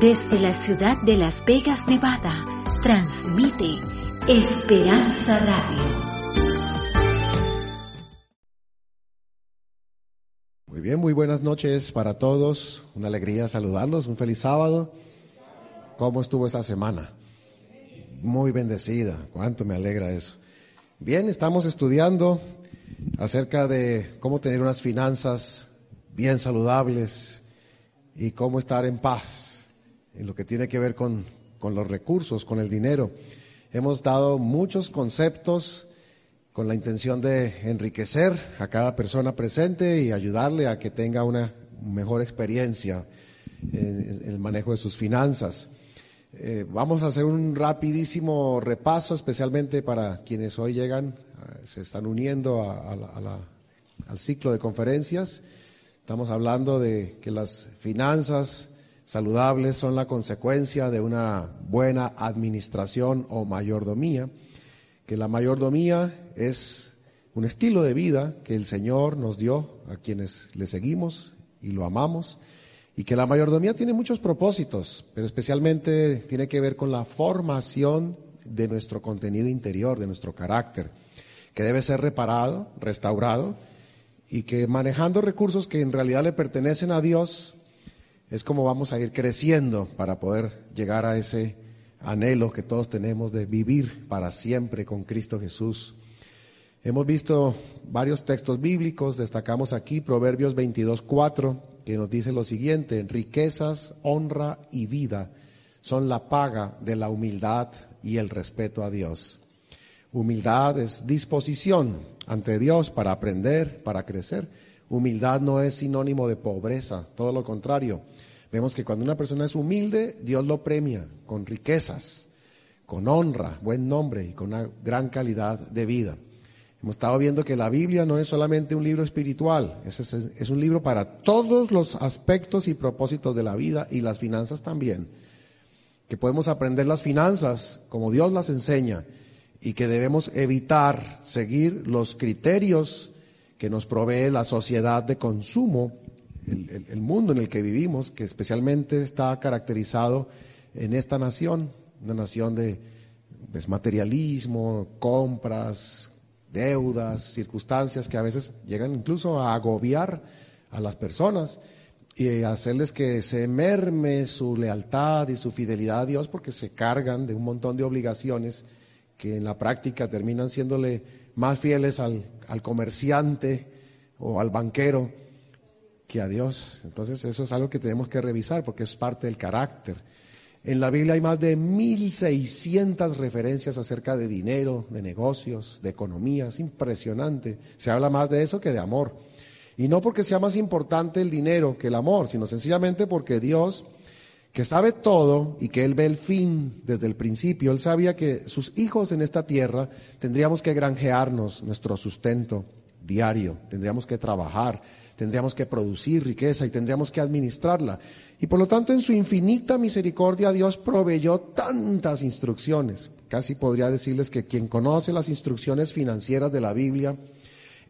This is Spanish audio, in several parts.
Desde la ciudad de Las Vegas, Nevada, transmite Esperanza Radio. Muy bien, muy buenas noches para todos. Una alegría saludarlos. Un feliz sábado. ¿Cómo estuvo esa semana? Muy bendecida. Cuánto me alegra eso. Bien, estamos estudiando acerca de cómo tener unas finanzas bien saludables y cómo estar en paz en lo que tiene que ver con, con los recursos, con el dinero. Hemos dado muchos conceptos con la intención de enriquecer a cada persona presente y ayudarle a que tenga una mejor experiencia en el manejo de sus finanzas. Eh, vamos a hacer un rapidísimo repaso, especialmente para quienes hoy llegan, eh, se están uniendo al ciclo de conferencias. Estamos hablando de que las finanzas saludables son la consecuencia de una buena administración o mayordomía, que la mayordomía es un estilo de vida que el Señor nos dio a quienes le seguimos y lo amamos y que la mayordomía tiene muchos propósitos, pero especialmente tiene que ver con la formación de nuestro contenido interior, de nuestro carácter, que debe ser reparado, restaurado, y que manejando recursos que en realidad le pertenecen a Dios, es como vamos a ir creciendo para poder llegar a ese anhelo que todos tenemos de vivir para siempre con Cristo Jesús. Hemos visto varios textos bíblicos, destacamos aquí Proverbios 22, 4, que nos dice lo siguiente, riquezas, honra y vida son la paga de la humildad y el respeto a Dios. Humildad es disposición ante Dios para aprender, para crecer. Humildad no es sinónimo de pobreza, todo lo contrario. Vemos que cuando una persona es humilde, Dios lo premia con riquezas, con honra, buen nombre y con una gran calidad de vida. Hemos estado viendo que la Biblia no es solamente un libro espiritual, es, es, un libro para todos los aspectos y propósitos de la vida y las finanzas también. Que podemos aprender las finanzas como Dios las enseña y que debemos evitar seguir los criterios que nos provee la sociedad de consumo, el, el mundo en el que vivimos, que especialmente está caracterizado en esta nación, una nación de desmaterialismo, compras, deudas, circunstancias que a veces llegan incluso a agobiar a las personas y hacerles que se merme su lealtad y su fidelidad a Dios porque se cargan de un montón de obligaciones que en la práctica terminan siéndole más fieles al, al comerciante o al banquero que a Dios. Entonces eso es algo que tenemos que revisar porque es parte del carácter. En la Biblia hay más de 1.600 referencias acerca de dinero, de negocios, de economía. Es impresionante. Se habla más de eso que de amor. Y no porque sea más importante el dinero que el amor, sino sencillamente porque Dios, que sabe todo y que Él ve el fin desde el principio, Él sabía que sus hijos en esta tierra tendríamos que granjearnos nuestro sustento diario, tendríamos que trabajar, tendríamos que producir riqueza y tendríamos que administrarla. Y por lo tanto, en su infinita misericordia, Dios proveyó tantas instrucciones. Casi podría decirles que quien conoce las instrucciones financieras de la Biblia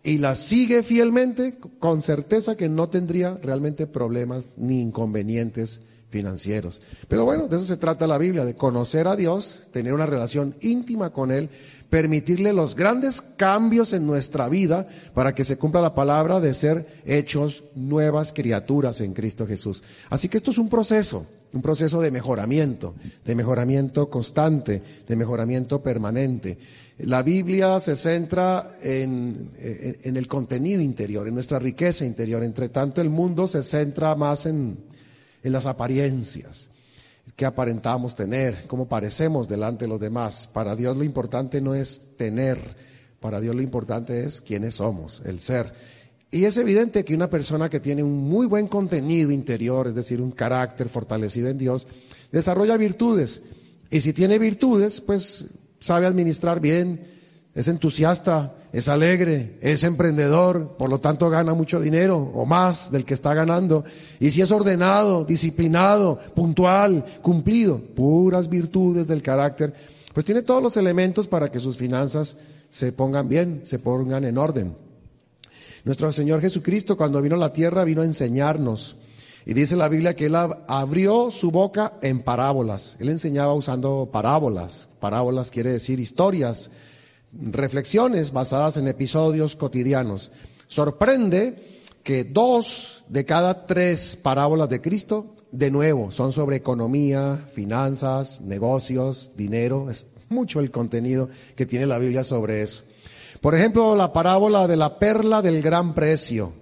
y las sigue fielmente, con certeza que no tendría realmente problemas ni inconvenientes financieros. Pero bueno, de eso se trata la Biblia, de conocer a Dios, tener una relación íntima con Él permitirle los grandes cambios en nuestra vida para que se cumpla la palabra de ser hechos nuevas criaturas en Cristo Jesús. Así que esto es un proceso, un proceso de mejoramiento, de mejoramiento constante, de mejoramiento permanente. La Biblia se centra en, en, el contenido interior, en nuestra riqueza interior. Entre tanto, el mundo se centra más en, en las apariencias qué aparentamos tener, cómo parecemos delante de los demás. Para Dios lo importante no es tener, para Dios lo importante es quiénes somos, el ser. Y es evidente que una persona que tiene un muy buen contenido interior, es decir, un carácter fortalecido en Dios, desarrolla virtudes. Y si tiene virtudes, pues sabe administrar bien, es entusiasta, es alegre, es emprendedor, por lo tanto gana mucho dinero o más del que está ganando. Y si es ordenado, disciplinado, puntual, cumplido, puras virtudes del carácter, pues tiene todos los elementos para que sus finanzas se pongan bien, se pongan en orden. Nuestro Señor Jesucristo cuando vino a la tierra vino a enseñarnos Y dice la Biblia que él abrió su boca en parábolas. Él enseñaba usando parábolas. Parábolas quiere decir historias, reflexiones basadas en episodios cotidianos. Sorprende que dos de cada tres parábolas de Cristo, de nuevo, son sobre economía, finanzas, negocios, dinero. Es mucho el contenido que tiene la Biblia sobre eso. Por ejemplo, la parábola de la perla del gran precio.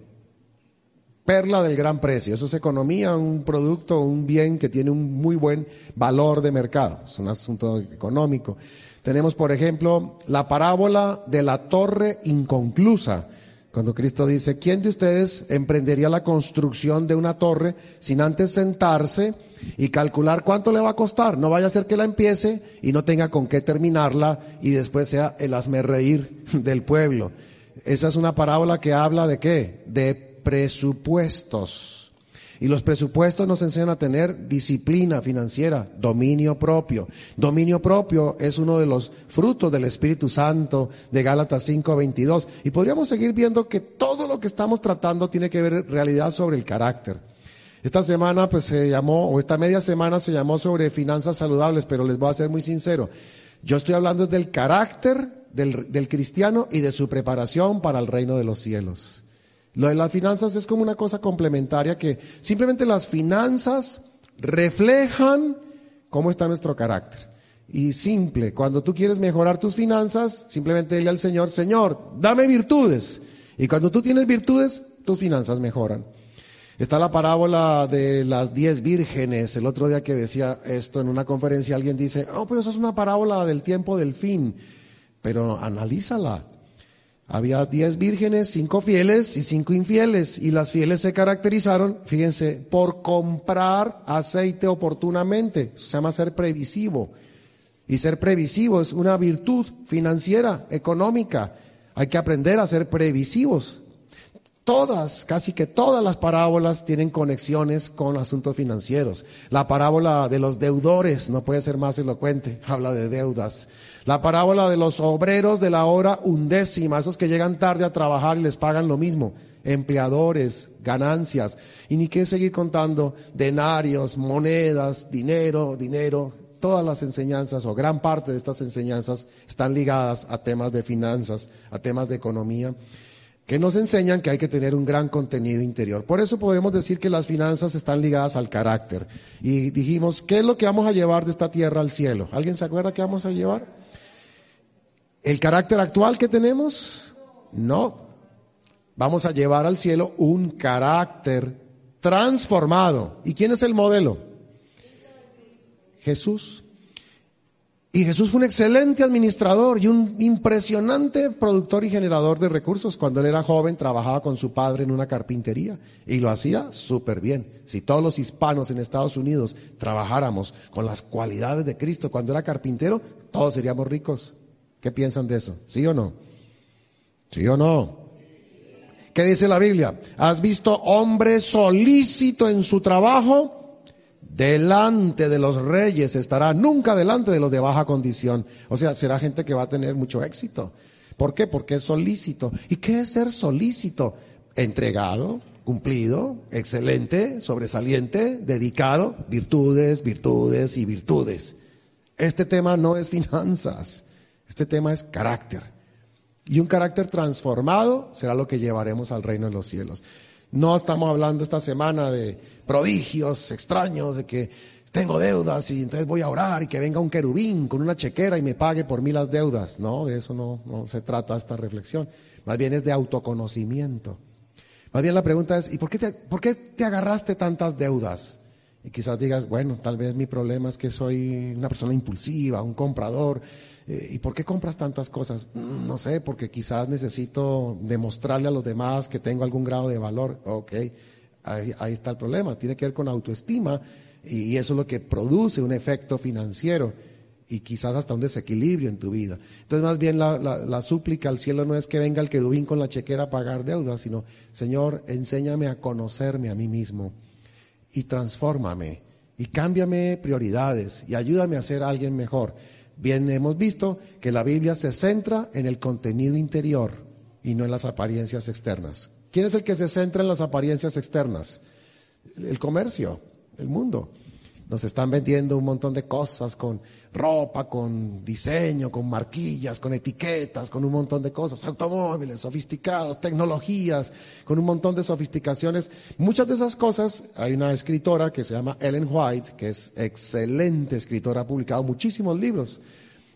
Perla del gran precio. Eso es economía, un producto, un bien que tiene un muy buen valor de mercado. Es un asunto económico. Tenemos, por ejemplo, la parábola de la torre inconclusa. Cuando Cristo dice, ¿quién de ustedes emprendería la construcción de una torre sin antes sentarse y calcular cuánto le va a costar? No vaya a ser que la empiece y no tenga con qué terminarla y después sea el reír del pueblo. Esa es una parábola que habla de qué? De presupuestos. Y los presupuestos nos enseñan a tener disciplina financiera, dominio propio. Dominio propio es uno de los frutos del Espíritu Santo de Gálatas 5:22. Y podríamos seguir viendo que todo lo que estamos tratando tiene que ver realidad sobre el carácter. Esta semana pues se llamó, o esta media semana se llamó sobre finanzas saludables, pero les voy a ser muy sincero. Yo estoy hablando del carácter del, del cristiano y de su preparación para el reino de los cielos. Lo de las finanzas es como una cosa complementaria que simplemente las finanzas reflejan cómo está nuestro carácter. Y simple, cuando tú quieres mejorar tus finanzas, simplemente dile al Señor, Señor, dame virtudes. Y cuando tú tienes virtudes, tus finanzas mejoran. Está la parábola de las diez vírgenes. El otro día que decía esto en una conferencia, alguien dice, oh, pues eso es una parábola del tiempo del fin. Pero analízala. Había diez vírgenes, cinco fieles y cinco infieles. Y las fieles se caracterizaron, fíjense, por comprar aceite oportunamente. se llama ser previsivo. Y ser previsivo es una virtud financiera, económica. Hay que aprender a ser previsivos. Todas, casi que todas las parábolas tienen conexiones con asuntos financieros. La parábola de los deudores no puede ser más elocuente, habla de deudas. La parábola de los obreros de la hora undécima, esos que llegan tarde a trabajar y les pagan lo mismo. Empleadores, ganancias. Y ni qué seguir contando denarios, monedas, dinero, dinero. Todas las enseñanzas o gran parte de estas enseñanzas están ligadas a temas de finanzas, a temas de economía que nos enseñan que hay que tener un gran contenido interior. Por eso podemos decir que las finanzas están ligadas al carácter. Y dijimos, ¿qué es lo que vamos a llevar de esta tierra al cielo? ¿Alguien se acuerda qué vamos a llevar? ¿El carácter actual que tenemos? No. Vamos a llevar al cielo un carácter transformado. ¿Y quién es el modelo? Jesús. Y Jesús fue un excelente administrador y un impresionante productor y generador de recursos. Cuando él era joven trabajaba con su padre en una carpintería y lo hacía súper bien. Si todos los hispanos en Estados Unidos trabajáramos con las cualidades de Cristo cuando era carpintero, todos seríamos ricos. ¿Qué piensan de eso? ¿Sí o no? ¿Sí o no? ¿Qué dice la Biblia? ¿Has visto hombre solícito en su trabajo? Delante de los reyes estará, nunca delante de los de baja condición. O sea, será gente que va a tener mucho éxito. ¿Por qué? Porque es solícito. ¿Y qué es ser solícito? Entregado, cumplido, excelente, sobresaliente, dedicado, virtudes, virtudes y virtudes. Este tema no es finanzas. Este tema es carácter. Y un carácter transformado será lo que llevaremos al reino de los cielos. No estamos hablando esta semana de prodigios extraños, de que tengo deudas y entonces voy a orar y que venga un querubín con una chequera y me pague por mí las deudas. No, de eso no, no se trata esta reflexión. Más bien es de autoconocimiento. Más bien la pregunta es, ¿y por qué te, por qué te agarraste tantas deudas? Y quizás digas, bueno, tal vez mi problema es que soy una persona impulsiva, un comprador, eh, ¿y por qué compras tantas cosas? Mm, no sé, porque quizás necesito demostrarle a los demás que tengo algún grado de valor. Ok, ahí, está el problema. Tiene que ver con autoestima y, eso es lo que produce un efecto financiero y quizás hasta un desequilibrio en tu vida. Entonces, más bien la, la, súplica al cielo no es que venga el querubín con la chequera a pagar deudas, sino, Señor, enséñame a conocerme a mí mismo y transfórmame y cámbiame prioridades y ayúdame a ser alguien mejor. Bien hemos visto que la Biblia se centra en el contenido interior y no en las apariencias externas. ¿Quién es el que se centra en las apariencias externas? el comercio, el mundo. Nos están vendiendo un montón de cosas con ropa, con diseño, con marquillas, con etiquetas, con un montón de cosas, automóviles sofisticados, tecnologías, con un montón de sofisticaciones. Muchas de esas cosas, hay una escritora que se llama Ellen White, que es excelente escritora, ha publicado muchísimos libros.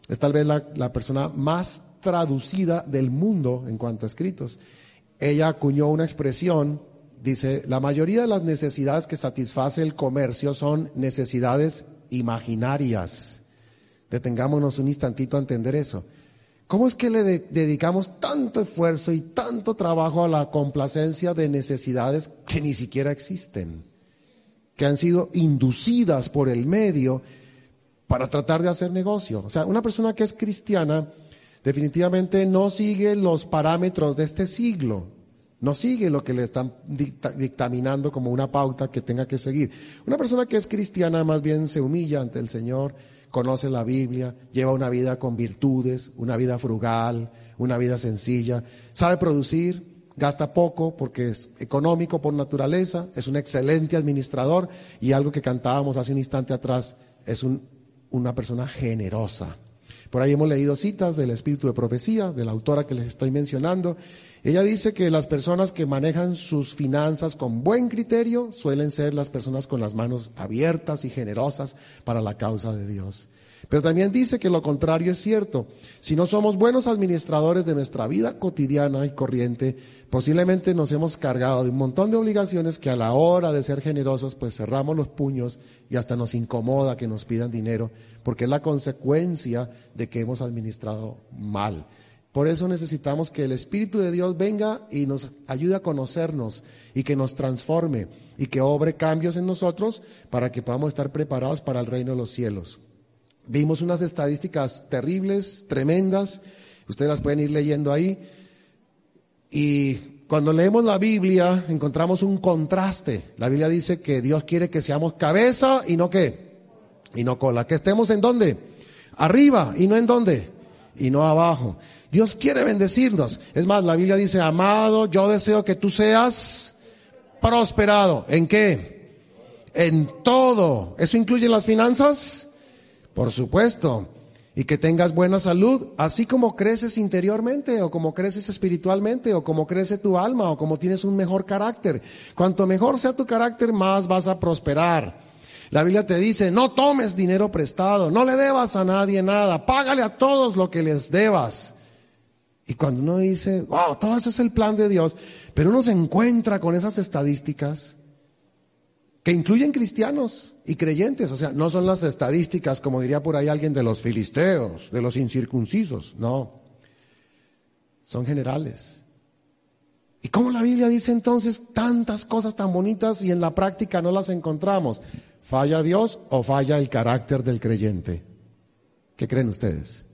Es tal vez la, persona más traducida del mundo en cuanto a escritos. Ella acuñó una expresión dice, la mayoría de las necesidades que satisface el comercio son necesidades imaginarias. Detengámonos un instantito a entender eso. ¿Cómo es que le dedicamos tanto esfuerzo y tanto trabajo a la complacencia de necesidades que ni siquiera existen? Que han sido inducidas por el medio para tratar de hacer negocio. O sea, una persona que es cristiana definitivamente no sigue los parámetros de este siglo no sigue lo que le están dictaminando como una pauta que tenga que seguir. Una persona que es cristiana más bien se humilla ante el Señor, conoce la Biblia, lleva una vida con virtudes, una vida frugal, una vida sencilla, sabe producir, gasta poco porque es económico por naturaleza, es un excelente administrador y algo que cantábamos hace un instante atrás, es una persona generosa. Por ahí hemos leído citas del espíritu de profecía, de la autora que les estoy mencionando. Ella dice que las personas que manejan sus finanzas con buen criterio suelen ser las personas con las manos abiertas y generosas para la causa de Dios. Pero también dice que lo contrario es cierto. Si no somos buenos administradores de nuestra vida cotidiana y corriente, posiblemente nos hemos cargado de un montón de obligaciones que a la hora de ser generosos, pues cerramos los puños y hasta nos incomoda que nos pidan dinero, porque es la consecuencia de que hemos administrado mal. Por eso necesitamos que el Espíritu de Dios venga y nos ayude a conocernos y que nos transforme y que obre cambios en nosotros para que podamos estar preparados para el reino de los cielos. Vimos unas estadísticas terribles, tremendas, ustedes las pueden ir leyendo ahí. Y cuando leemos la Biblia encontramos un contraste. La Biblia dice que Dios quiere que seamos cabeza y no qué, y no cola. Que estemos en dónde? Arriba y no en dónde, y no abajo. Dios quiere bendecirnos. Es más, la Biblia dice, amado, yo deseo que tú seas prosperado. ¿En qué? En todo. ¿Eso incluye las finanzas? Por supuesto. Y que tengas buena salud, así como creces interiormente, o como creces espiritualmente, o como crece tu alma, o como tienes un mejor carácter. Cuanto mejor sea tu carácter, más vas a prosperar. La Biblia te dice, no tomes dinero prestado, no le debas a nadie nada, págale a todos lo que les debas. Y cuando uno dice, wow, todo eso es el plan de Dios, pero uno se encuentra con esas estadísticas, que incluyen cristianos y creyentes, o sea, no son las estadísticas, como diría por ahí alguien, de los filisteos, de los incircuncisos, no, son generales. ¿Y cómo la Biblia dice entonces tantas cosas tan bonitas y en la práctica no las encontramos? ¿Falla Dios o falla el carácter del creyente? ¿Qué creen ustedes?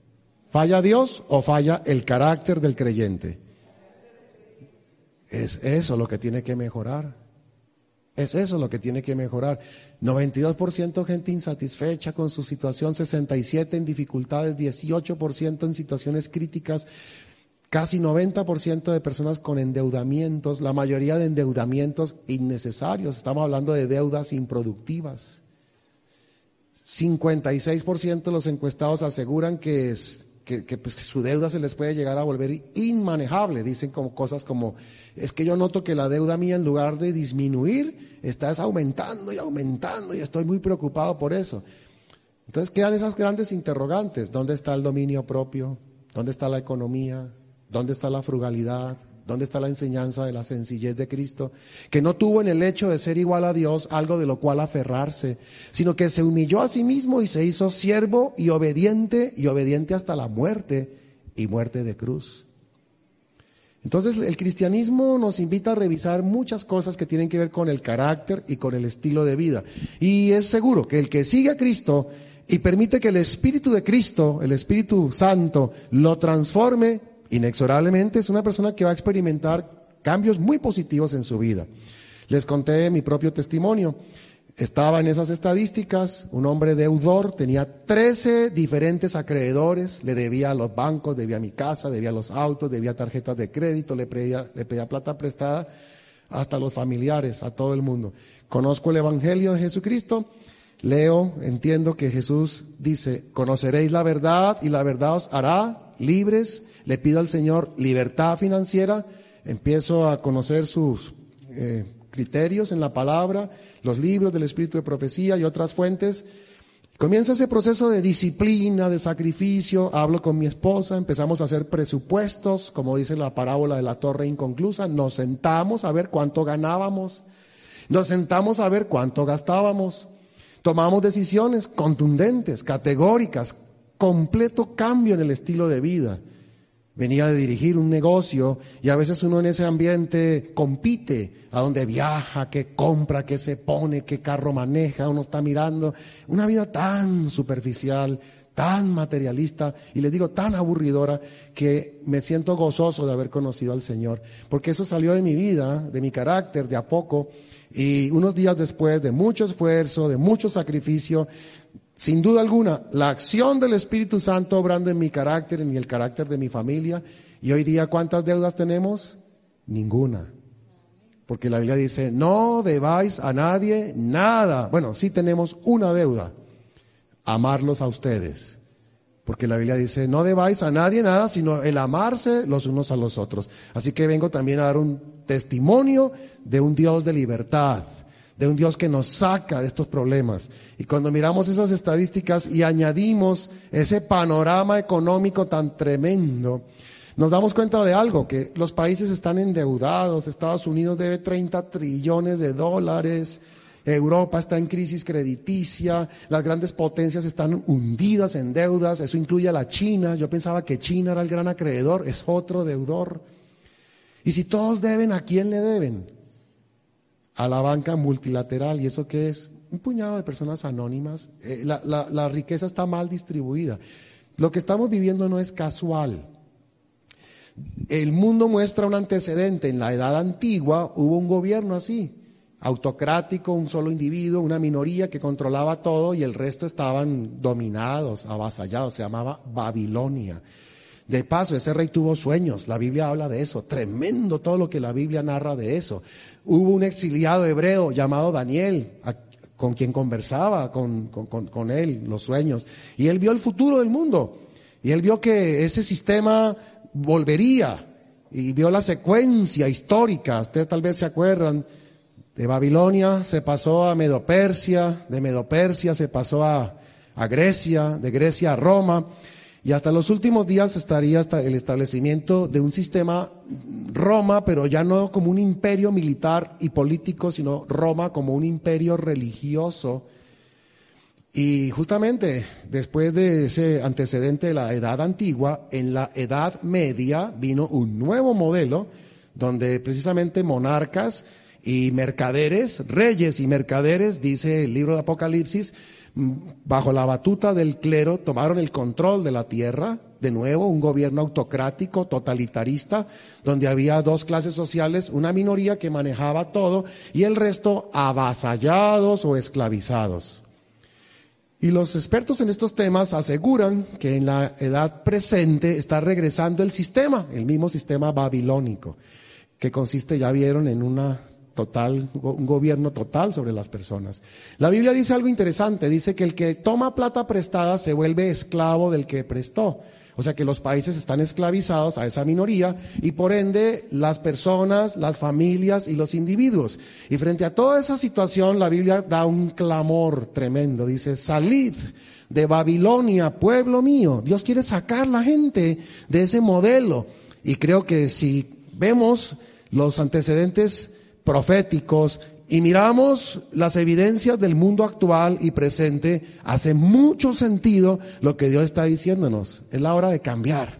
¿Falla Dios o falla el carácter del creyente? Es eso lo que tiene que mejorar. Es eso lo que tiene que mejorar. 92% gente insatisfecha con su situación, 67% en dificultades, 18% en situaciones críticas, casi 90% de personas con endeudamientos, la mayoría de endeudamientos innecesarios. Estamos hablando de deudas improductivas. 56% de los encuestados aseguran que es, que, pues, su deuda se les puede llegar a volver inmanejable. Dicen como cosas como, es que yo noto que la deuda mía en lugar de disminuir, está aumentando y aumentando y estoy muy preocupado por eso. Entonces quedan esas grandes interrogantes. ¿Dónde está el dominio propio? ¿Dónde está la economía? ¿Dónde está la frugalidad? ¿Dónde está la enseñanza de la sencillez de Cristo? Que no tuvo en el hecho de ser igual a Dios algo de lo cual aferrarse, sino que se humilló a sí mismo y se hizo siervo y obediente y obediente hasta la muerte y muerte de cruz. Entonces el cristianismo nos invita a revisar muchas cosas que tienen que ver con el carácter y con el estilo de vida. Y es seguro que el que sigue a Cristo y permite que el Espíritu de Cristo, el Espíritu Santo, lo transforme, inexorablemente es una persona que va a experimentar cambios muy positivos en su vida. Les conté mi propio testimonio. Estaba en esas estadísticas, un hombre deudor, tenía 13 diferentes acreedores, le debía a los bancos, debía a mi casa, debía a los autos, debía tarjetas de crédito, le pedía, plata prestada hasta los familiares, a todo el mundo. Conozco el Evangelio de Jesucristo, leo, entiendo que Jesús dice, conoceréis la verdad y la verdad os hará libres. Le pido al Señor libertad financiera, empiezo a conocer sus eh, criterios en la palabra, los libros del Espíritu de Profecía y otras fuentes. Comienza ese proceso de disciplina, de sacrificio. Hablo con mi esposa, empezamos a hacer presupuestos, como dice la parábola de la torre inconclusa. Nos sentamos a ver cuánto ganábamos. Nos sentamos a ver cuánto gastábamos. Tomamos decisiones contundentes, categóricas, completo cambio en el estilo de vida venía de dirigir un negocio y a veces uno en ese ambiente compite a dónde viaja, qué compra, qué se pone, qué carro maneja, uno está mirando. Una vida tan superficial, tan materialista y les digo tan aburridora que me siento gozoso de haber conocido al Señor, porque eso salió de mi vida, de mi carácter, de a poco. Y unos días después de mucho esfuerzo, de mucho sacrificio, sin duda alguna, la acción del Espíritu Santo obrando en mi carácter, en el carácter de mi familia. Y hoy día, ¿cuántas deudas tenemos? Ninguna. Porque la Biblia dice, no debáis a nadie nada. Bueno, sí tenemos una deuda, amarlos a ustedes. Porque la Biblia dice, no debáis a nadie nada, sino el amarse los unos a los otros. Así que vengo también a dar un testimonio de un Dios de libertad de un Dios que nos saca de estos problemas. Y cuando miramos esas estadísticas y añadimos ese panorama económico tan tremendo, nos damos cuenta de algo, que los países están endeudados, Estados Unidos debe 30 trillones de dólares, Europa está en crisis crediticia, las grandes potencias están hundidas en deudas, eso incluye a la China, yo pensaba que China era el gran acreedor, es otro deudor. Y si todos deben, ¿a quién le deben? A la banca multilateral. ¿Y eso qué es? Un puñado de personas anónimas. Eh, la, la riqueza está mal distribuida. Lo que estamos viviendo no es casual. El mundo muestra un antecedente. En la edad antigua hubo un gobierno así, autocrático, un solo individuo, una minoría que controlaba todo y el resto estaban dominados, avasallados. Se llamaba Babilonia. De paso, ese rey tuvo sueños, la Biblia habla de eso, tremendo todo lo que la Biblia narra de eso. Hubo un exiliado hebreo llamado Daniel, con quien conversaba con, con, él los sueños, y él vio el futuro del mundo, y él vio que ese sistema volvería, y vio la secuencia histórica, ustedes tal vez se acuerdan, de Babilonia se pasó a Medopersia, de Medopersia se pasó a, a Grecia, de Grecia a Roma, y hasta los últimos días estaría hasta el establecimiento de un sistema Roma, pero ya no como un imperio militar y político, sino Roma como un imperio religioso. Y justamente después de ese antecedente de la edad antigua, en la edad media vino un nuevo modelo donde precisamente monarcas y mercaderes, reyes y mercaderes, dice el libro de Apocalipsis, bajo la batuta del clero, tomaron el control de la tierra, de nuevo, un gobierno autocrático, totalitarista, donde había dos clases sociales, una minoría que manejaba todo y el resto avasallados o esclavizados. Y los expertos en estos temas aseguran que en la edad presente está regresando el sistema, el mismo sistema babilónico, que consiste, ya vieron, en una total, un gobierno total sobre las personas. La Biblia dice algo interesante, dice que el que toma plata prestada se vuelve esclavo del que prestó. O sea que los países están esclavizados a esa minoría y por ende las personas, las familias y los individuos. Y frente a toda esa situación la Biblia da un clamor tremendo. Dice, salid de Babilonia, pueblo mío. Dios quiere sacar la gente de ese modelo. Y creo que si vemos los antecedentes proféticos y miramos las evidencias del mundo actual y presente, hace mucho sentido lo que Dios está diciéndonos. Es la hora de cambiar.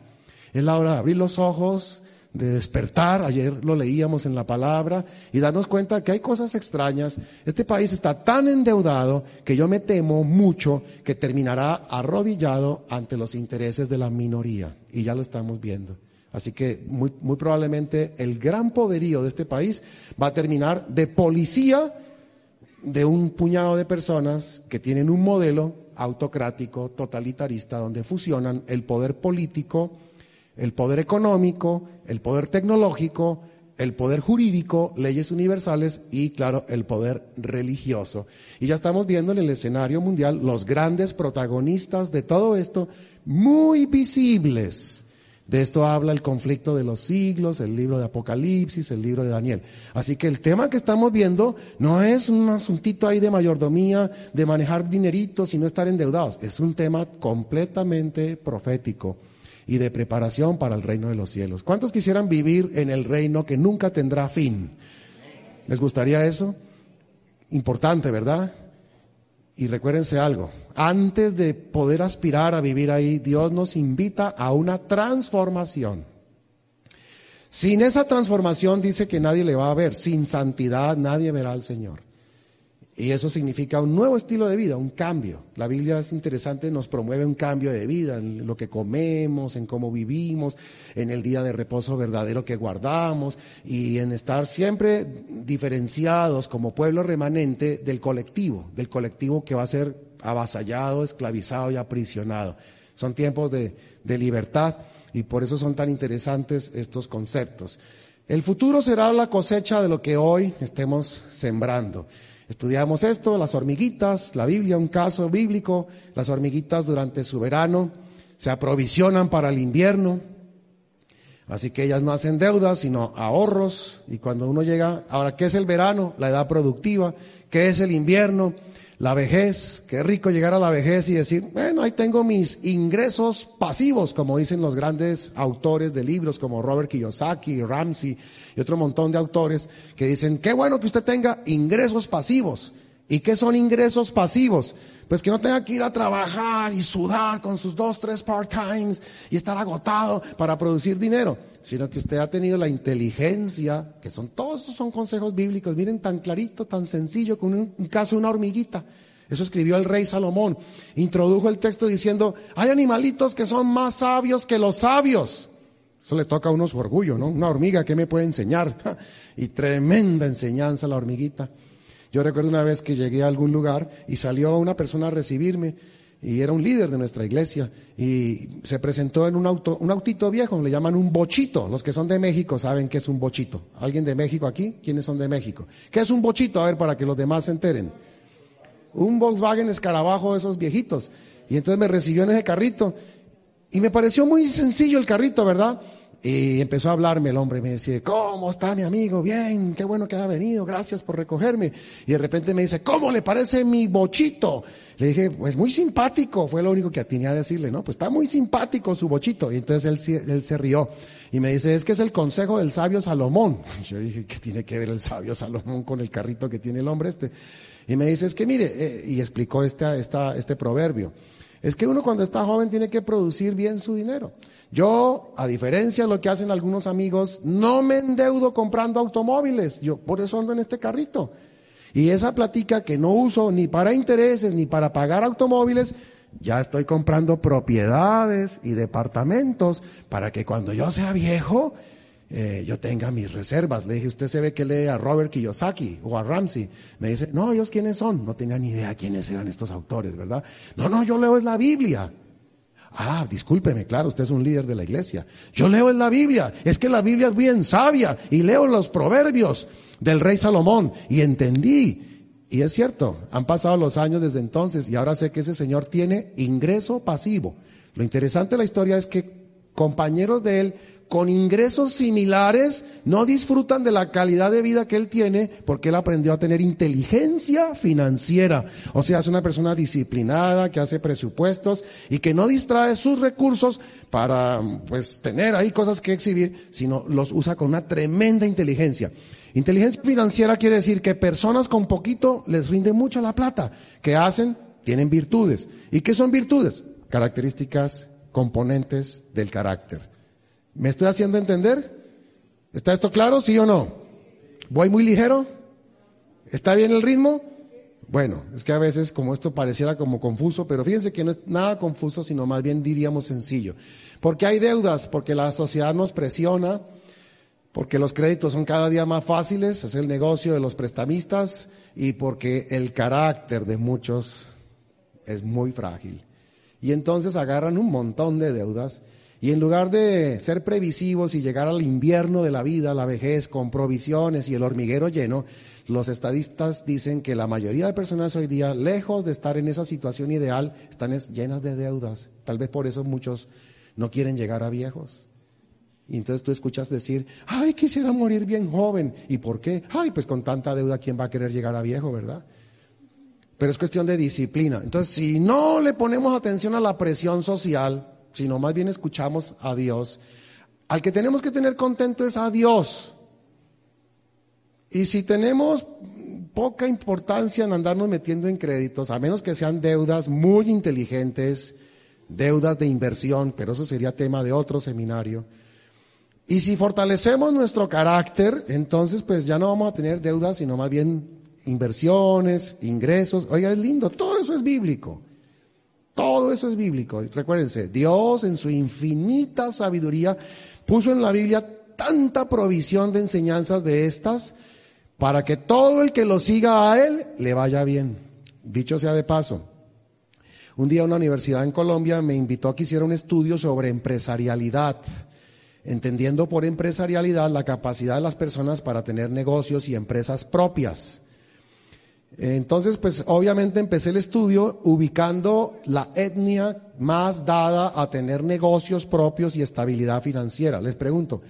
Es la hora de abrir los ojos, de despertar. Ayer lo leíamos en la palabra y darnos cuenta que hay cosas extrañas. Este país está tan endeudado que yo me temo mucho que terminará arrodillado ante los intereses de la minoría. Y ya lo estamos viendo. Así que muy, probablemente el gran poderío de este país va a terminar de policía de un puñado de personas que tienen un modelo autocrático, totalitarista, donde fusionan el poder político, el poder económico, el poder tecnológico, el poder jurídico, leyes universales y, claro, el poder religioso. Y ya estamos viendo en el escenario mundial los grandes protagonistas de todo esto, muy visibles. De esto habla el conflicto de los siglos, el libro de Apocalipsis, el libro de Daniel. Así que el tema que estamos viendo no es un asuntito ahí de mayordomía, de manejar dineritos y no estar endeudados. Es un tema completamente profético y de preparación para el reino de los cielos. ¿Cuántos quisieran vivir en el reino que nunca tendrá fin? ¿Les gustaría eso? Importante, ¿verdad? Y recuérdense algo, antes de poder aspirar a vivir ahí, Dios nos invita a una transformación. Sin esa transformación dice que nadie le va a ver, sin santidad nadie verá al Señor. Y eso significa un nuevo estilo de vida, un cambio. La Biblia es interesante, nos promueve un cambio de vida en lo que comemos, en cómo vivimos, en el día de reposo verdadero que guardamos y en estar siempre diferenciados como pueblo remanente del colectivo, del colectivo que va a ser avasallado, esclavizado y aprisionado. Son tiempos de, de libertad y por eso son tan interesantes estos conceptos. El futuro será la cosecha de lo que hoy estemos sembrando. Estudiamos esto, las hormiguitas, la Biblia, un caso bíblico, las hormiguitas durante su verano se aprovisionan para el invierno, así que ellas no hacen deudas, sino ahorros, y cuando uno llega, ahora, ¿qué es el verano? La edad productiva, ¿qué es el invierno? La vejez, qué rico llegar a la vejez y decir, bueno, ahí tengo mis ingresos pasivos, como dicen los grandes autores de libros como Robert Kiyosaki, Ramsey y otro montón de autores que dicen, qué bueno que usted tenga ingresos pasivos. ¿Y qué son ingresos pasivos? Pues que no tenga que ir a trabajar y sudar con sus dos, tres part-times y estar agotado para producir dinero, sino que usted ha tenido la inteligencia, que son todos son consejos bíblicos, miren tan clarito, tan sencillo, con un, un caso una hormiguita. Eso escribió el rey Salomón. Introdujo el texto diciendo, hay animalitos que son más sabios que los sabios. Eso le toca a uno su orgullo, ¿no? Una hormiga, ¿qué me puede enseñar? y tremenda enseñanza la hormiguita. Yo recuerdo una vez que llegué a algún lugar y salió una persona a recibirme y era un líder de nuestra iglesia y se presentó en un auto, un autito viejo, le llaman un bochito. Los que son de México saben qué es un bochito. ¿Alguien de México aquí? ¿Quiénes son de México? ¿Qué es un bochito? A ver, para que los demás se enteren. Un Volkswagen escarabajo de esos viejitos. Y entonces me recibió en ese carrito y me pareció muy sencillo el carrito, ¿verdad? Y empezó a hablarme el hombre, me decía, ¿cómo está mi amigo? Bien, qué bueno que ha venido, gracias por recogerme. Y de repente me dice, ¿cómo le parece mi bochito? Le dije, pues muy simpático, fue lo único que atiné a decirle, ¿no? Pues está muy simpático su bochito. Y entonces él, él se rió y me dice, es que es el consejo del sabio Salomón. Yo dije, ¿qué tiene que ver el sabio Salomón con el carrito que tiene el hombre este? Y me dice, es que mire, eh, y explicó este, esta, este proverbio. Es que uno cuando está joven tiene que producir bien su dinero. Yo, a diferencia de lo que hacen algunos amigos, no me endeudo comprando automóviles. Yo por eso ando en este carrito. Y esa platica que no uso ni para intereses ni para pagar automóviles, ya estoy comprando propiedades y departamentos para que cuando yo sea viejo, eh, yo tenga mis reservas. Le dije, usted se ve que lee a Robert Kiyosaki o a Ramsey. Me dice, no, ellos quiénes son. No tenía ni idea quiénes eran estos autores, ¿verdad? No, no, yo leo en la Biblia. Ah, discúlpeme, claro, usted es un líder de la iglesia. Yo leo en la Biblia, es que la Biblia es bien sabia y leo los proverbios del rey Salomón y entendí. Y es cierto, han pasado los años desde entonces y ahora sé que ese señor tiene ingreso pasivo. Lo interesante de la historia es que compañeros de él con ingresos similares no disfrutan de la calidad de vida que él tiene porque él aprendió a tener inteligencia financiera. O sea, es una persona disciplinada que hace presupuestos y que no distrae sus recursos para pues tener ahí cosas que exhibir, sino los usa con una tremenda inteligencia. Inteligencia financiera quiere decir que personas con poquito les rinde mucho la plata. que hacen? Tienen virtudes. ¿Y qué son virtudes? Características, componentes del carácter. ¿Me estoy haciendo entender? ¿Está esto claro, sí o no? ¿Voy muy ligero? ¿Está bien el ritmo? Bueno, es que a veces como esto pareciera como confuso, pero fíjense que no es nada confuso, sino más bien diríamos sencillo. Porque hay deudas, porque la sociedad nos presiona, porque los créditos son cada día más fáciles, es el negocio de los prestamistas y porque el carácter de muchos es muy frágil. Y entonces agarran un montón de deudas Y en lugar de ser previsivos y llegar al invierno de la vida, la vejez, con provisiones y el hormiguero lleno, los estadistas dicen que la mayoría de personas hoy día, lejos de estar en esa situación ideal, están llenas de deudas. Tal vez por eso muchos no quieren llegar a viejos. Y entonces tú escuchas decir, ay, quisiera morir bien joven. ¿Y por qué? Ay, pues con tanta deuda, ¿quién va a querer llegar a viejo, verdad? Pero es cuestión de disciplina. Entonces, si no le ponemos atención a la presión social, sino más bien escuchamos a Dios, al que tenemos que tener contento es a Dios. Y si tenemos poca importancia en andarnos metiendo en créditos, a menos que sean deudas muy inteligentes, deudas de inversión, pero eso sería tema de otro seminario, y si fortalecemos nuestro carácter, entonces pues ya no vamos a tener deudas, sino más bien inversiones, ingresos. Oiga, es lindo, todo eso es bíblico. Todo eso es bíblico. Recuérdense, Dios en su infinita sabiduría puso en la Biblia tanta provisión de enseñanzas de estas para que todo el que lo siga a Él le vaya bien. Dicho sea de paso, un día una universidad en Colombia me invitó a que hiciera un estudio sobre empresarialidad entendiendo por empresarialidad la capacidad de las personas para tener negocios y empresas propias. Entonces, pues obviamente empecé el estudio ubicando la etnia más dada a tener negocios propios y estabilidad financiera. Les pregunto,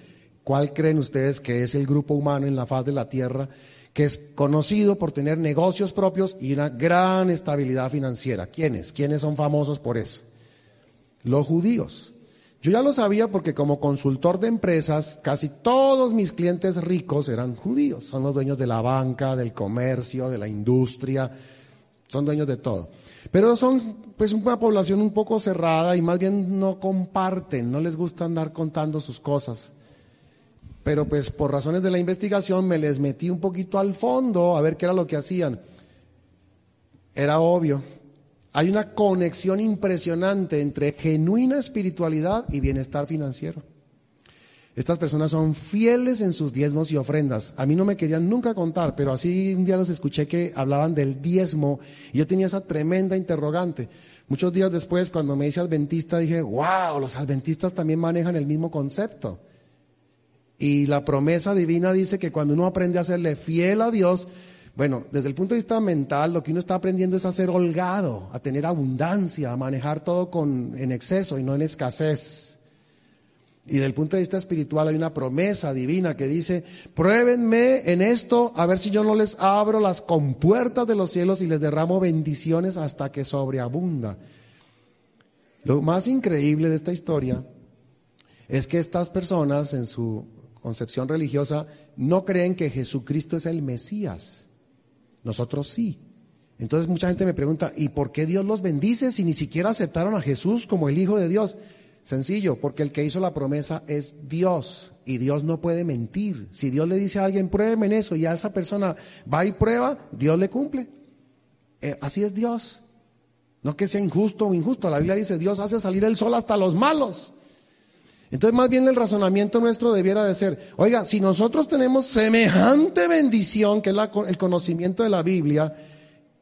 ¿cuál creen ustedes que es el grupo humano en la faz de la Tierra que es conocido por tener negocios propios y una gran estabilidad financiera? ¿Quiénes? ¿Quiénes son famosos por eso? Los judíos. Yo ya lo sabía porque como consultor de empresas, casi todos mis clientes ricos eran judíos. Son los dueños de la banca, del comercio, de la industria, son dueños de todo. Pero son pues una población un poco cerrada y más bien no comparten, no les gusta andar contando sus cosas. Pero pues por razones de la investigación me les metí un poquito al fondo a ver qué era lo que hacían. Era obvio, hay una conexión impresionante entre genuina espiritualidad y bienestar financiero. Estas personas son fieles en sus diezmos y ofrendas. A mí no me querían nunca contar, pero así un día los escuché que hablaban del diezmo y yo tenía esa tremenda interrogante. Muchos días después, cuando me hice adventista, dije, wow, los adventistas también manejan el mismo concepto. Y la promesa divina dice que cuando uno aprende a serle fiel a Dios, bueno, desde el punto de vista mental, lo que uno está aprendiendo es a ser holgado, a tener abundancia, a manejar todo con, en exceso y no en escasez. Y desde el punto de vista espiritual hay una promesa divina que dice, pruébenme en esto a ver si yo no les abro las compuertas de los cielos y les derramo bendiciones hasta que sobreabunda. Lo más increíble de esta historia es que estas personas en su concepción religiosa no creen que Jesucristo es el Mesías. Nosotros sí. Entonces mucha gente me pregunta, ¿y por qué Dios los bendice si ni siquiera aceptaron a Jesús como el Hijo de Dios? Sencillo, porque el que hizo la promesa es Dios y Dios no puede mentir. Si Dios le dice a alguien, pruébeme en eso y a esa persona va y prueba, Dios le cumple. Eh, así es Dios. No que sea injusto o injusto. La Biblia dice, Dios hace salir el sol hasta los malos. Entonces, más bien el razonamiento nuestro debiera de ser, oiga, si nosotros tenemos semejante bendición, que es el conocimiento de la Biblia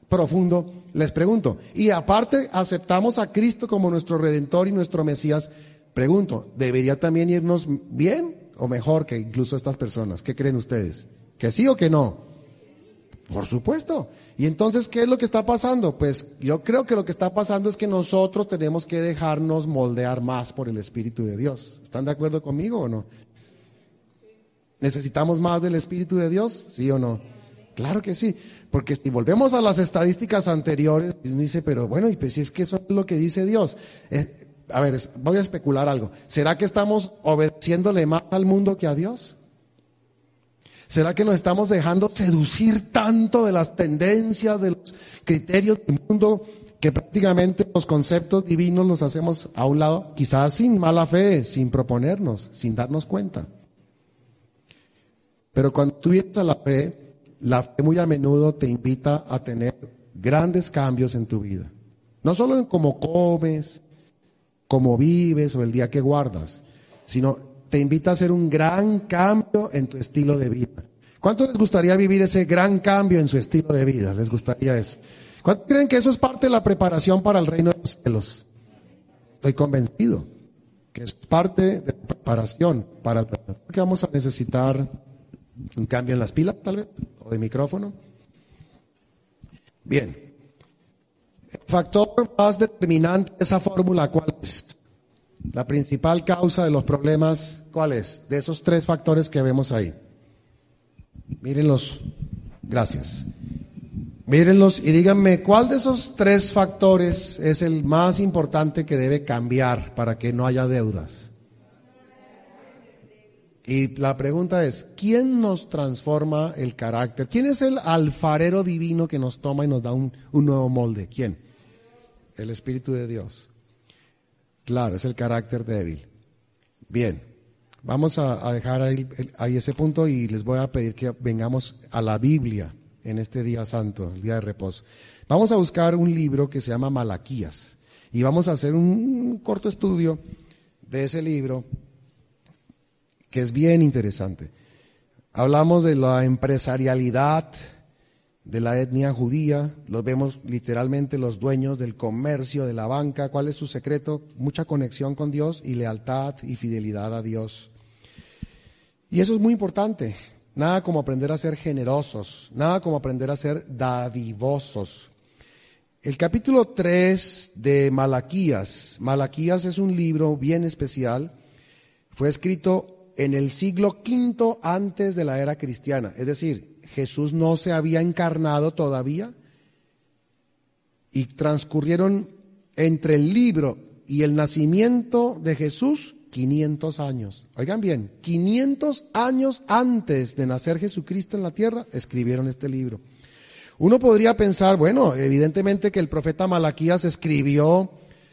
profundo, les pregunto, y aparte aceptamos a Cristo como nuestro Redentor y nuestro Mesías, pregunto, ¿debería también irnos bien o mejor que incluso estas personas? ¿Qué creen ustedes? ¿Que sí o que no? Por supuesto. Y entonces, ¿qué es lo que está pasando? Pues yo creo que lo que está pasando es que nosotros tenemos que dejarnos moldear más por el Espíritu de Dios. ¿Están de acuerdo conmigo o no? ¿Necesitamos más del Espíritu de Dios? ¿Sí o no? Claro que sí. Porque si volvemos a las estadísticas anteriores, dice, pero bueno, y pues si es que eso es lo que dice Dios. A ver, voy a especular algo. ¿Será que estamos obedeciéndole más al mundo que a Dios? ¿Será que nos estamos dejando seducir tanto de las tendencias, de los criterios del mundo, que prácticamente los conceptos divinos los hacemos a un lado, quizás sin mala fe, sin proponernos, sin darnos cuenta? Pero cuando tú vienes a la fe, la fe muy a menudo te invita a tener grandes cambios en tu vida. No solo en cómo comes, cómo vives o el día que guardas, sino te invita a hacer un gran cambio en tu estilo de vida. ¿Cuánto les gustaría vivir ese gran cambio en su estilo de vida? ¿Les gustaría eso? ¿Cuánto creen que eso es parte de la preparación para el reino de los cielos? Estoy convencido que es parte de preparación para el que vamos a necesitar un cambio en las pilas, tal vez, o de micrófono. Bien. El factor más determinante de esa fórmula, ¿cuál es? La principal causa de los problemas, ¿cuál es? De esos tres factores que vemos ahí. Mírenlos. Gracias. Mírenlos y díganme, ¿cuál de esos tres factores es el más importante que debe cambiar para que no haya deudas? Y la pregunta es, ¿quién nos transforma el carácter? ¿Quién es el alfarero divino que nos toma y nos da un, nuevo molde? ¿Quién? El Espíritu de Dios. Claro, es el carácter débil. Bien, vamos a, dejar ahí, ahí ese punto y les voy a pedir que vengamos a la Biblia en este día santo, el día de reposo. Vamos a buscar un libro que se llama Malaquías y vamos a hacer un corto estudio de ese libro que es bien interesante. Hablamos de la empresarialidad de la etnia judía, los vemos literalmente los dueños del comercio, de la banca, ¿cuál es su secreto? Mucha conexión con Dios y lealtad y fidelidad a Dios. Y eso es muy importante. Nada como aprender a ser generosos, nada como aprender a ser dadivosos. El capítulo 3 de Malaquías, Malaquías es un libro bien especial, fue escrito en el siglo V antes de la era cristiana. Es decir, Jesús no se había encarnado todavía y transcurrieron entre el libro y el nacimiento de Jesús 500 años. Oigan bien, 500 años antes de nacer Jesucristo en la tierra, escribieron este libro. Uno podría pensar, bueno, evidentemente que el profeta Malaquías escribió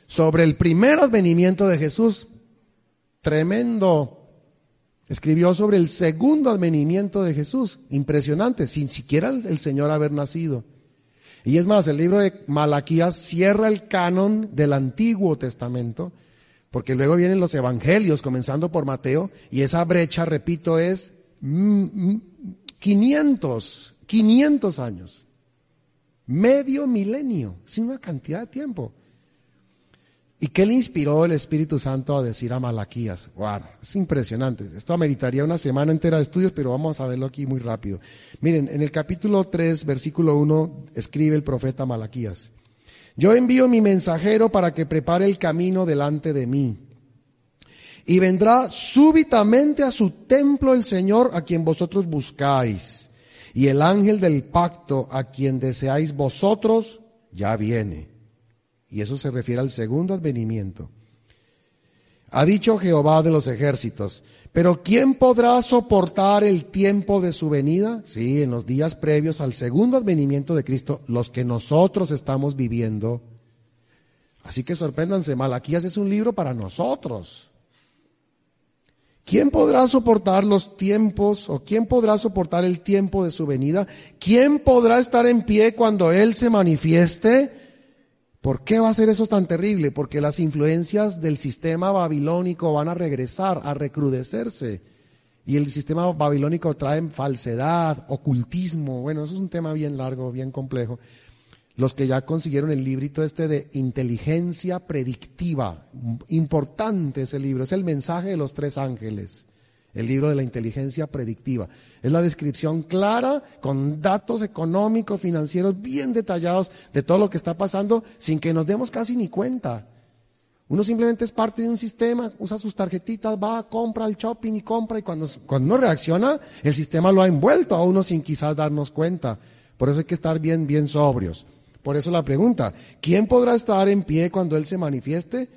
sobre el primer advenimiento de Jesús. Tremendo Escribió sobre el segundo advenimiento de Jesús. Impresionante, sin siquiera el Señor haber nacido. Y es más, el libro de Malaquías cierra el canon del Antiguo Testamento, porque luego vienen los evangelios, comenzando por Mateo, y esa brecha, repito, es 500, 500 años. Medio milenio, sin una cantidad de tiempo. ¿Y qué le inspiró el Espíritu Santo a decir a Malaquías? Wow, es impresionante. Esto ameritaría una semana entera de estudios, pero vamos a verlo aquí muy rápido. Miren, en el capítulo 3, versículo 1, escribe el profeta Malaquías. Yo envío mi mensajero para que prepare el camino delante de mí. Y vendrá súbitamente a su templo el Señor a quien vosotros buscáis. Y el ángel del pacto a quien deseáis vosotros ya viene y eso se refiere al segundo advenimiento. Ha dicho Jehová de los ejércitos, pero ¿quién podrá soportar el tiempo de su venida? Sí, en los días previos al segundo advenimiento de Cristo, los que nosotros estamos viviendo. Así que sorpréndanse, Malaquías es un libro para nosotros. ¿Quién podrá soportar los tiempos o quién podrá soportar el tiempo de su venida? ¿Quién podrá estar en pie cuando Él se manifieste? ¿Por qué va a ser eso tan terrible? Porque las influencias del sistema babilónico van a regresar, a recrudecerse. Y el sistema babilónico trae falsedad, ocultismo. Bueno, eso es un tema bien largo, bien complejo. Los que ya consiguieron el librito este de inteligencia predictiva, importante ese libro, es el mensaje de los tres ángeles el libro de la inteligencia predictiva. Es la descripción clara, con datos económicos, financieros bien detallados de todo lo que está pasando, sin que nos demos casi ni cuenta. Uno simplemente es parte de un sistema, usa sus tarjetitas, va, compra el shopping y compra, y cuando, cuando uno reacciona, el sistema lo ha envuelto a uno sin quizás darnos cuenta. Por eso hay que estar bien, bien sobrios. Por eso la pregunta, ¿quién podrá estar en pie cuando Él se manifieste?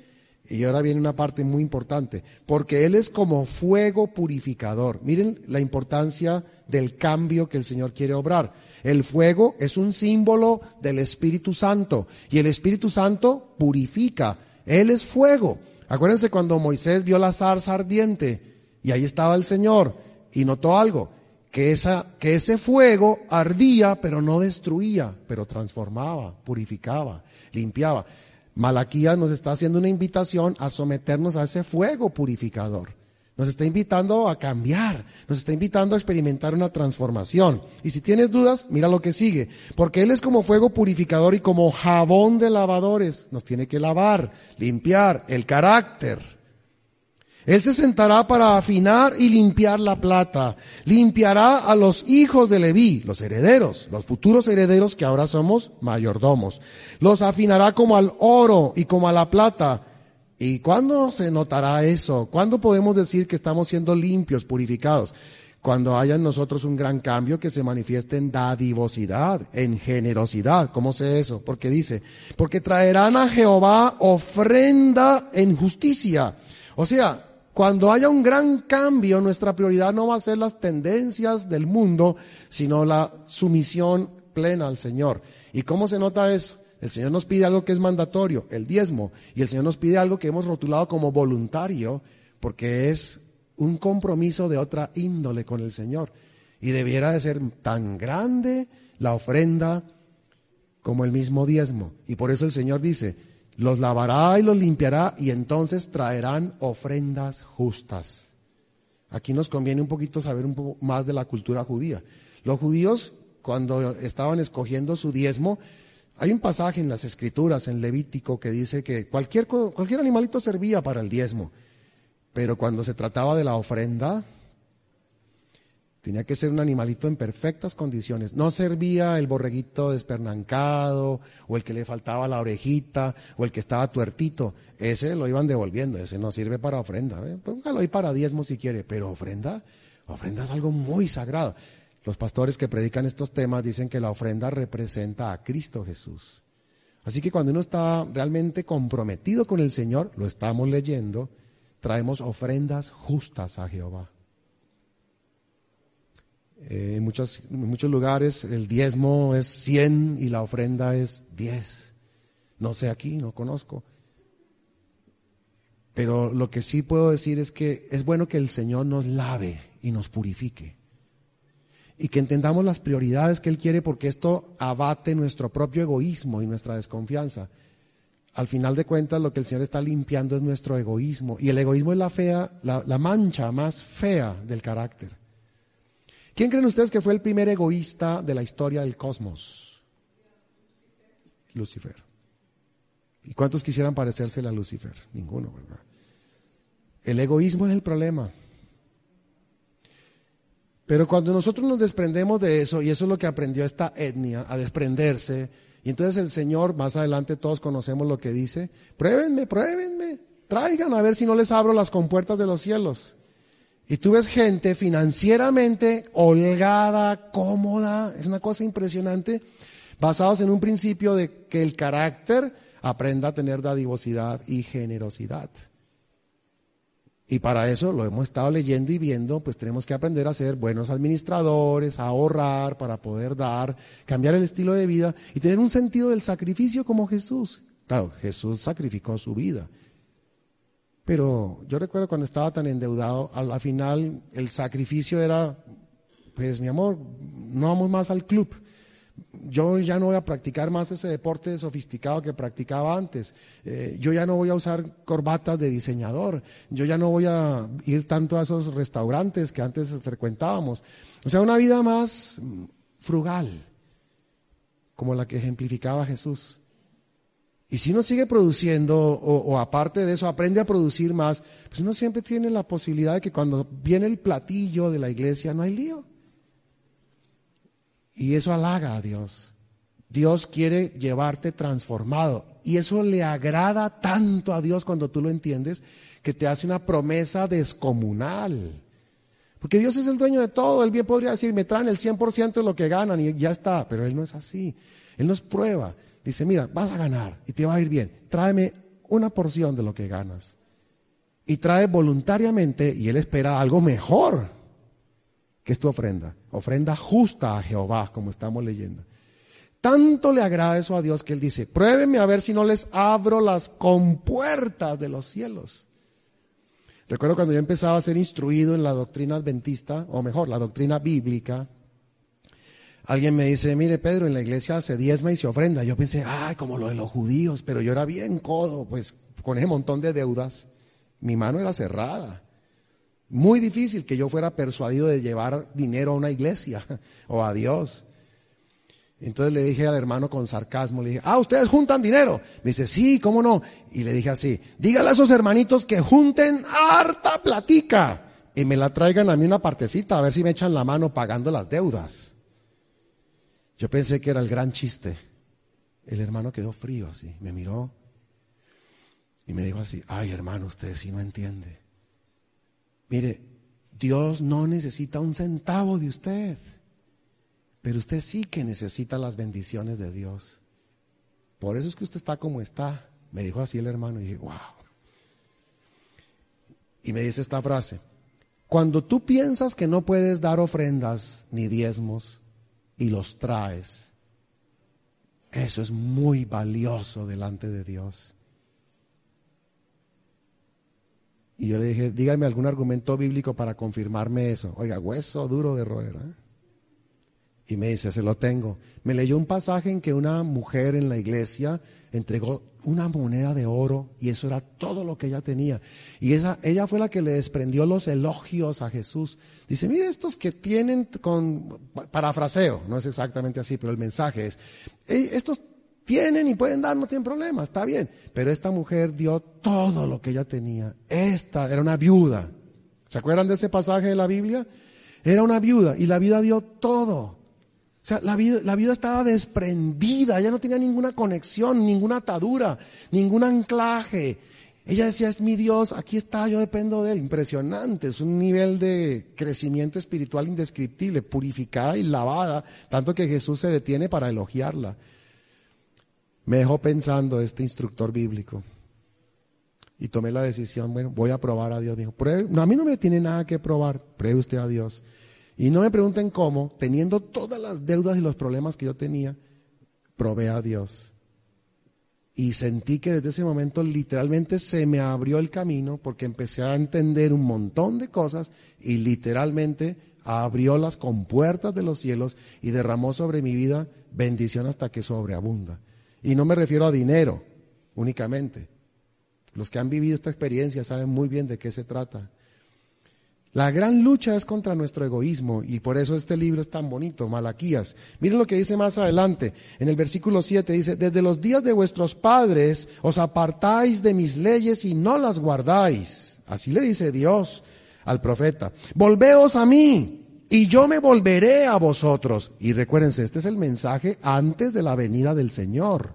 Y ahora viene una parte muy importante, porque Él es como fuego purificador. Miren la importancia del cambio que el Señor quiere obrar. El fuego es un símbolo del Espíritu Santo y el Espíritu Santo purifica. Él es fuego. Acuérdense cuando Moisés vio la zarza ardiente y ahí estaba el Señor y notó algo, que, esa, que ese fuego ardía pero no destruía, pero transformaba, purificaba, limpiaba. Malaquías nos está haciendo una invitación a someternos a ese fuego purificador. Nos está invitando a cambiar, nos está invitando a experimentar una transformación. Y si tienes dudas, mira lo que sigue. Porque Él es como fuego purificador y como jabón de lavadores. Nos tiene que lavar, limpiar el carácter. Él se sentará para afinar y limpiar la plata. Limpiará a los hijos de Leví, los herederos, los futuros herederos que ahora somos mayordomos. Los afinará como al oro y como a la plata. ¿Y cuándo se notará eso? ¿Cuándo podemos decir que estamos siendo limpios, purificados? Cuando haya en nosotros un gran cambio que se manifieste en dadivosidad, en generosidad. ¿Cómo sé eso? Porque dice, porque traerán a Jehová ofrenda en justicia. O sea, cuando haya un gran cambio, nuestra prioridad no va a ser las tendencias del mundo, sino la sumisión plena al Señor. ¿Y cómo se nota eso? El Señor nos pide algo que es mandatorio, el diezmo, y el Señor nos pide algo que hemos rotulado como voluntario, porque es un compromiso de otra índole con el Señor. Y debiera de ser tan grande la ofrenda como el mismo diezmo. Y por eso el Señor dice, los lavará y los limpiará y entonces traerán ofrendas justas. Aquí nos conviene un poquito saber un poco más de la cultura judía. Los judíos, cuando estaban escogiendo su diezmo, hay un pasaje en las escrituras, en Levítico, que dice que cualquier, cualquier animalito servía para el diezmo. Pero cuando se trataba de la ofrenda, tenía que ser un animalito en perfectas condiciones. No servía el borreguito despernancado, o el que le faltaba la orejita, o el que estaba tuertito. Ese lo iban devolviendo, ese no sirve para ofrenda. ¿eh? Póngalo ahí para diezmo si quiere, pero ofrenda, ofrenda es algo muy sagrado. Los pastores que predican estos temas dicen que la ofrenda representa a Cristo Jesús. Así que cuando uno está realmente comprometido con el Señor, lo estamos leyendo, traemos ofrendas justas a Jehová. Eh, en, muchos, muchos lugares el diezmo es 100 y la ofrenda es 10. No sé aquí, no conozco. Pero lo que sí puedo decir es que es bueno que el Señor nos lave y nos purifique. Y que entendamos las prioridades que Él quiere porque esto abate nuestro propio egoísmo y nuestra desconfianza al final de cuentas lo que el Señor está limpiando es nuestro egoísmo. Y el egoísmo es la fea, la, mancha más fea del carácter. ¿Quién creen ustedes que fue el primer egoísta de la historia del cosmos? Lucifer. ¿Y cuántos quisieran parecérsele a Lucifer? Ninguno, ¿verdad? El egoísmo es el problema. Pero cuando nosotros nos desprendemos de eso, y eso es lo que aprendió esta etnia, a desprenderse, y entonces el Señor, más adelante todos conocemos lo que dice, pruébenme, pruébenme, traigan a ver si no les abro las compuertas de los cielos. Y tú ves gente financieramente holgada, cómoda, es una cosa impresionante, basados en un principio de que el carácter aprenda a tener dadivosidad y generosidad. Y para eso lo hemos estado leyendo y viendo, pues tenemos que aprender a ser buenos administradores, a ahorrar para poder dar, cambiar el estilo de vida y tener un sentido del sacrificio como Jesús. Claro, Jesús sacrificó su vida. Pero yo recuerdo cuando estaba tan endeudado, al, final el sacrificio era, pues mi amor, no vamos más al club yo ya no voy a practicar más ese deporte sofisticado que practicaba antes. Eh, yo ya no voy a usar corbatas de diseñador. Yo ya no voy a ir tanto a esos restaurantes que antes frecuentábamos. O sea, una vida más frugal, como la que ejemplificaba Jesús. Y si uno sigue produciendo, o, aparte de eso, aprende a producir más, pues uno siempre tiene la posibilidad de que cuando viene el platillo de la iglesia no hay lío. Y eso halaga a Dios. Dios quiere llevarte transformado. Y eso le agrada tanto a Dios cuando tú lo entiendes, que te hace una promesa descomunal. Porque Dios es el dueño de todo. Él bien podría decir, me traen el 100% de lo que ganan y ya está. Pero Él no es así. Él nos prueba. Dice, mira, vas a ganar y te va a ir bien. Tráeme una porción de lo que ganas. Y trae voluntariamente y Él espera algo mejor que es tu ofrenda. Ofrenda justa a Jehová, como estamos leyendo. Tanto le agrada eso a Dios que Él dice, pruébenme a ver si no les abro las compuertas de los cielos. Recuerdo cuando yo empezaba a ser instruido en la doctrina adventista, o mejor, la doctrina bíblica, alguien me dice, mire Pedro, en la iglesia se diezma y se ofrenda. Yo pensé, ay, como lo de los judíos, pero yo era bien codo, pues con ese montón de deudas. Mi mano era cerrada. Muy difícil que yo fuera persuadido de llevar dinero a una iglesia o a Dios. Entonces le dije al hermano con sarcasmo, le dije, ah, ustedes juntan dinero. Me dice, sí, ¿cómo no? Y le dije así, dígale a esos hermanitos que junten harta platica y me la traigan a mí una partecita, a ver si me echan la mano pagando las deudas. Yo pensé que era el gran chiste. El hermano quedó frío así, me miró y me dijo así, ay hermano, usted sí no entiende. Mire, Dios no necesita un centavo de usted, pero usted sí que necesita las bendiciones de Dios. Por eso es que usted está como está, me dijo así el hermano y dije, wow. Y me dice esta frase, cuando tú piensas que no puedes dar ofrendas ni diezmos y los traes, eso es muy valioso delante de Dios. Y yo le dije, dígame algún argumento bíblico para confirmarme eso. Oiga, hueso duro de roer. ¿eh? Y me dice, se lo tengo. Me leyó un pasaje en que una mujer en la iglesia entregó una moneda de oro y eso era todo lo que ella tenía. Y esa, ella fue la que le desprendió los elogios a Jesús. Dice, mire estos que tienen con, parafraseo, no es exactamente así, pero el mensaje es, estos tienen y pueden dar, no tienen problema, está bien. Pero esta mujer dio todo lo que ella tenía. Esta era una viuda. ¿Se acuerdan de ese pasaje de la Biblia? Era una viuda y la vida dio todo. Sea, la vida, la vida estaba desprendida, ella no tenía ninguna conexión, ninguna atadura, ningún anclaje. Ella decía, es mi Dios, aquí está, yo dependo de él. Impresionante, es un nivel de crecimiento espiritual indescriptible, purificada y lavada, tanto que Jesús se detiene para elogiarla me dejó pensando este instructor bíblico. Y tomé la decisión, bueno, voy a probar a Dios. No, a mí no me tiene nada que probar, pruebe usted a Dios. Y no me pregunten cómo, teniendo todas las deudas y los problemas que yo tenía, probé a Dios. Y sentí que desde ese momento literalmente se me abrió el camino porque empecé a entender un montón de cosas y literalmente abrió las compuertas de los cielos y derramó sobre mi vida bendición hasta que sobreabunda. Y no me refiero a dinero únicamente. Los que han vivido esta experiencia saben muy bien de qué se trata. La gran lucha es contra nuestro egoísmo y por eso este libro es tan bonito, Malaquías. Miren lo que dice más adelante, en el versículo 7 dice, desde los días de vuestros padres os apartáis de mis leyes y no las guardáis. Así le dice Dios al profeta. Volveos a mí y yo me volveré a vosotros. Y recuérdense, este es el mensaje antes de la venida del Señor.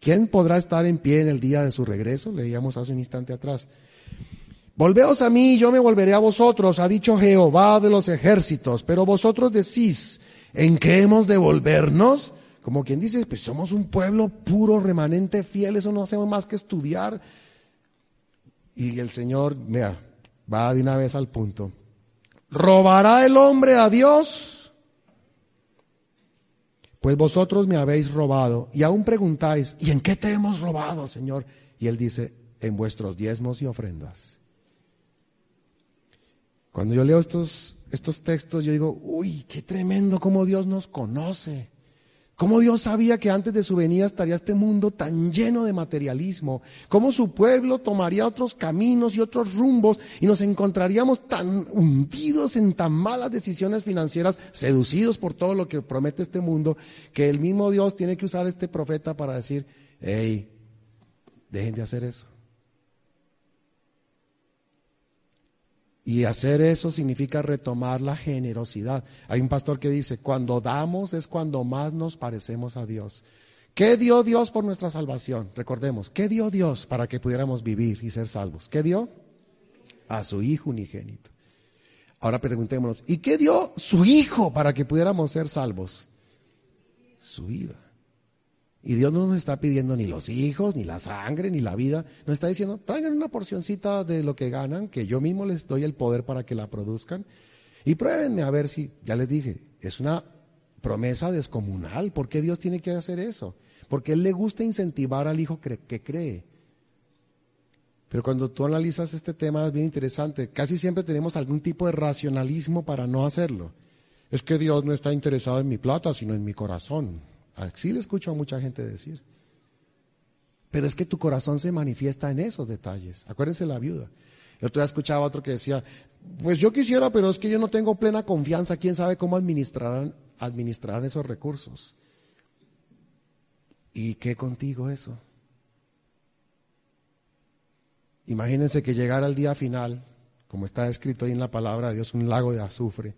¿Quién podrá estar en pie en el día de su regreso? Leíamos hace un instante atrás. Volveos a mí y yo me volveré a vosotros, ha dicho Jehová de los ejércitos. Pero vosotros decís, ¿en qué hemos de volvernos? Como quien dice, pues somos un pueblo puro, remanente, fiel, eso no hacemos más que estudiar. Y el Señor, vea, va de una vez al punto. ¿Robará el hombre a Dios? Pues vosotros me habéis robado y aún preguntáis, ¿y en qué te hemos robado, Señor? Y él dice, en vuestros diezmos y ofrendas. Cuando yo leo estos, estos textos, yo digo, uy, qué tremendo cómo Dios nos conoce. ¿Cómo Dios sabía que antes de su venida estaría este mundo tan lleno de materialismo? ¿Cómo su pueblo tomaría otros caminos y otros rumbos y nos encontraríamos tan hundidos en tan malas decisiones financieras, seducidos por todo lo que promete este mundo, que el mismo Dios tiene que usar este profeta para decir, hey, dejen de hacer eso. Y hacer eso significa retomar la generosidad. Hay un pastor que dice, cuando damos es cuando más nos parecemos a Dios. ¿Qué dio Dios por nuestra salvación? Recordemos, ¿qué dio Dios para que pudiéramos vivir y ser salvos? ¿Qué dio? A su Hijo unigénito. Ahora preguntémonos, ¿y qué dio su Hijo para que pudiéramos ser salvos? Su vida. Y Dios no nos está pidiendo ni los hijos, ni la sangre, ni la vida. Nos está diciendo, traigan una porcioncita de lo que ganan, que yo mismo les doy el poder para que la produzcan. Y pruébenme a ver si, ya les dije, es una promesa descomunal. ¿Por qué Dios tiene que hacer eso? Porque Él le gusta incentivar al hijo que cree. Pero cuando tú analizas este tema es bien interesante. Casi siempre tenemos algún tipo de racionalismo para no hacerlo. Es que Dios no está interesado en mi plata, sino en mi corazón. Así le escucho a mucha gente decir. Pero es que tu corazón se manifiesta en esos detalles. Acuérdense la viuda. El otro día escuchaba otro que decía, pues yo quisiera, pero es que yo no tengo plena confianza. ¿Quién sabe cómo administrarán administrar esos recursos. ¿Y qué contigo eso? Imagínense que llegara el día final, como está escrito ahí en la palabra de Dios, un lago de azufre,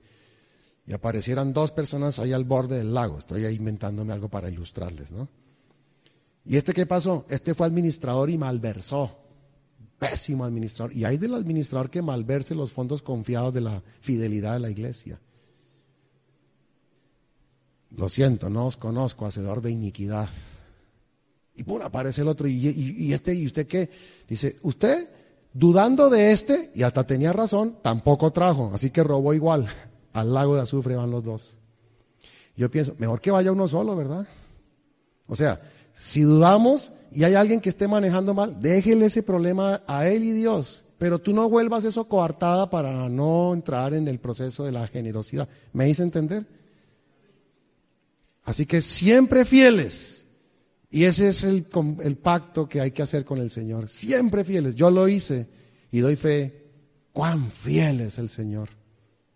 y aparecieran dos personas ahí al borde del lago. Estoy ahí inventándome algo para ilustrarles, ¿no? ¿Y este qué pasó? Este fue administrador y malversó. Pésimo administrador. Y hay del administrador que malverse los fondos confiados de la fidelidad de la iglesia. Lo siento, no os conozco, hacedor de iniquidad. Y pum, aparece el otro. ¿Y, este? ¿Y usted qué? Dice, usted, dudando de este, y hasta tenía razón, tampoco trajo. Así que robó igual. Al lago de azufre van los dos. Yo pienso, mejor que vaya uno solo, ¿verdad? O sea, si dudamos y hay alguien que esté manejando mal, déjele ese problema a él y Dios. Pero tú no vuelvas eso coartada para no entrar en el proceso de la generosidad. ¿Me hice entender? Así que siempre fieles. Y ese es el, el, pacto que hay que hacer con el Señor. Siempre fieles. Yo lo hice y doy fe. Cuán fiel es el Señor.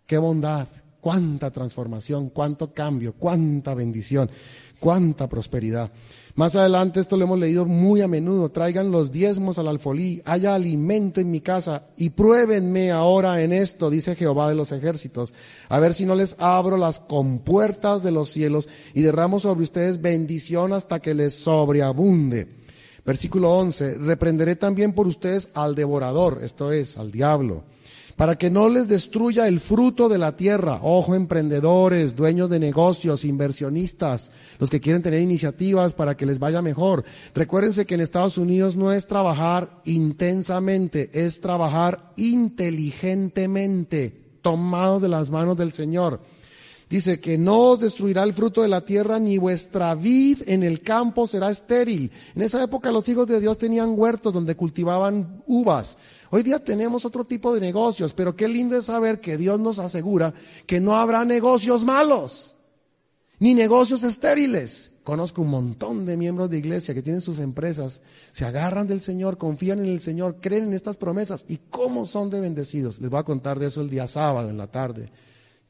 Qué bondad. Cuánta transformación. Cuánto cambio. Cuánta bendición. Cuánta prosperidad. Más adelante esto lo hemos leído muy a menudo. Traigan los diezmos al alfolí, haya alimento en mi casa y pruébenme ahora en esto, dice Jehová de los ejércitos, a ver si no les abro las compuertas de los cielos y derramo sobre ustedes bendición hasta que les sobreabunde. Versículo 11, reprenderé también por ustedes al devorador, esto es, al diablo para que no les destruya el fruto de la tierra. Ojo, emprendedores, dueños de negocios, inversionistas, los que quieren tener iniciativas para que les vaya mejor. Recuérdense que en Estados Unidos no es trabajar intensamente, es trabajar inteligentemente, tomados de las manos del Señor. Dice que no os destruirá el fruto de la tierra, ni vuestra vid en el campo será estéril. En esa época los hijos de Dios tenían huertos donde cultivaban uvas. Hoy día tenemos otro tipo de negocios, pero qué lindo es saber que Dios nos asegura que no habrá negocios malos, ni negocios estériles. Conozco un montón de miembros de iglesia que tienen sus empresas, se agarran del Señor, confían en el Señor, creen en estas promesas y cómo son de bendecidos. Les voy a contar de eso el día sábado en la tarde.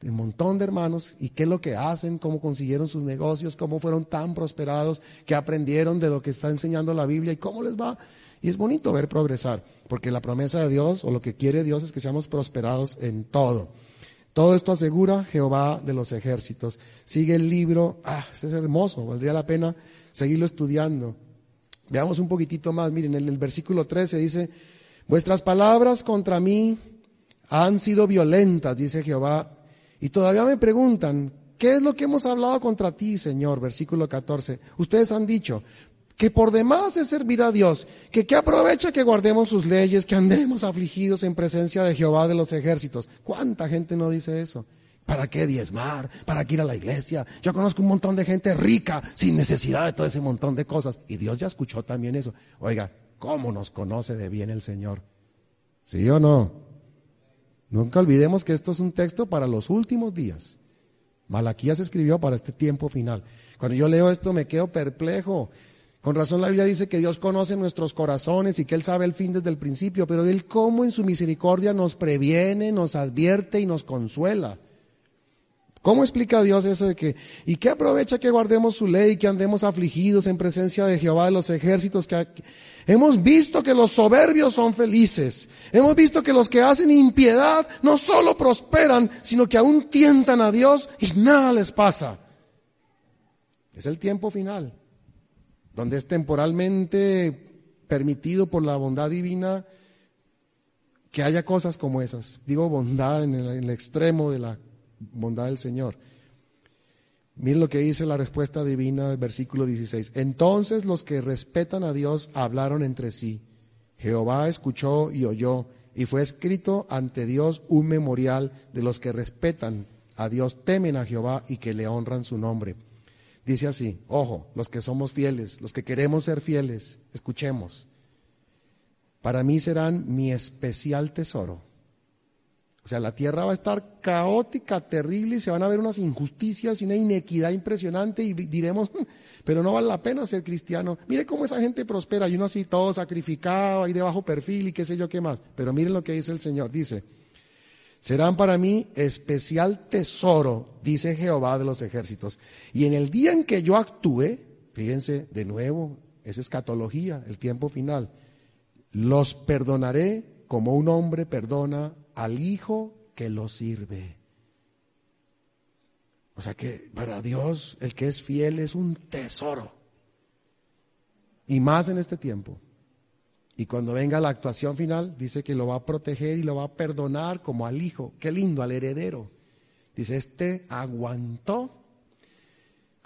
Un montón de hermanos y qué es lo que hacen, cómo consiguieron sus negocios, cómo fueron tan prosperados, que aprendieron de lo que está enseñando la Biblia y cómo les va. Y es bonito ver progresar, porque la promesa de Dios o lo que quiere Dios es que seamos prosperados en todo. Todo esto asegura Jehová de los ejércitos. Sigue el libro, ah, es hermoso, valdría la pena seguirlo estudiando. Veamos un poquitito más, miren, en el versículo 13 dice, vuestras palabras contra mí han sido violentas, dice Jehová, y todavía me preguntan, ¿qué es lo que hemos hablado contra ti, Señor? Versículo 14. Ustedes han dicho, que por demás de servir a Dios, que qué aprovecha que guardemos sus leyes, que andemos afligidos en presencia de Jehová de los ejércitos. ¿Cuánta gente no dice eso? ¿Para qué diezmar? ¿Para qué ir a la iglesia? Yo conozco un montón de gente rica sin necesidad de todo ese montón de cosas. Y Dios ya escuchó también eso. Oiga, ¿cómo nos conoce de bien el Señor? ¿Sí o no? Nunca olvidemos que esto es un texto para los últimos días. Malaquías escribió para este tiempo final. Cuando yo leo esto me quedo perplejo. Con razón la Biblia dice que Dios conoce nuestros corazones y que Él sabe el fin desde el principio, pero Él como en su misericordia nos previene, nos advierte y nos consuela. ¿Cómo explica Dios eso de que, y qué aprovecha que guardemos su ley, que andemos afligidos en presencia de Jehová de los ejércitos? Que hemos visto que los soberbios son felices. Hemos visto que los que hacen impiedad no solo prosperan, sino que aún tientan a Dios y nada les pasa. Es el tiempo final donde es temporalmente permitido por la bondad divina que haya cosas como esas. Digo bondad en el, extremo de la bondad del Señor. Miren lo que dice la respuesta divina del versículo 16. Entonces los que respetan a Dios hablaron entre sí. Jehová escuchó y oyó, y fue escrito ante Dios un memorial de los que respetan a Dios, temen a Jehová y que le honran su nombre. Dice así, ojo, los que somos fieles, los que queremos ser fieles, escuchemos. Para mí serán mi especial tesoro. O sea, la tierra va a estar caótica, terrible, y se van a ver unas injusticias y una inequidad impresionante y diremos, hmm, pero no vale la pena ser cristiano. Mire cómo esa gente prospera y uno así todo sacrificado, ahí de bajo perfil y qué sé yo qué más. Pero miren lo que dice el Señor. Dice, Serán para mí especial tesoro, dice Jehová de los ejércitos. Y en el día en que yo actúe, fíjense de nuevo, es escatología, el tiempo final, los perdonaré como un hombre perdona al hijo que lo sirve. O sea que para Dios el que es fiel es un tesoro. Y más en este tiempo. Y cuando venga la actuación final, dice que lo va a proteger y lo va a perdonar como al hijo. Qué lindo, al heredero. Dice, este aguantó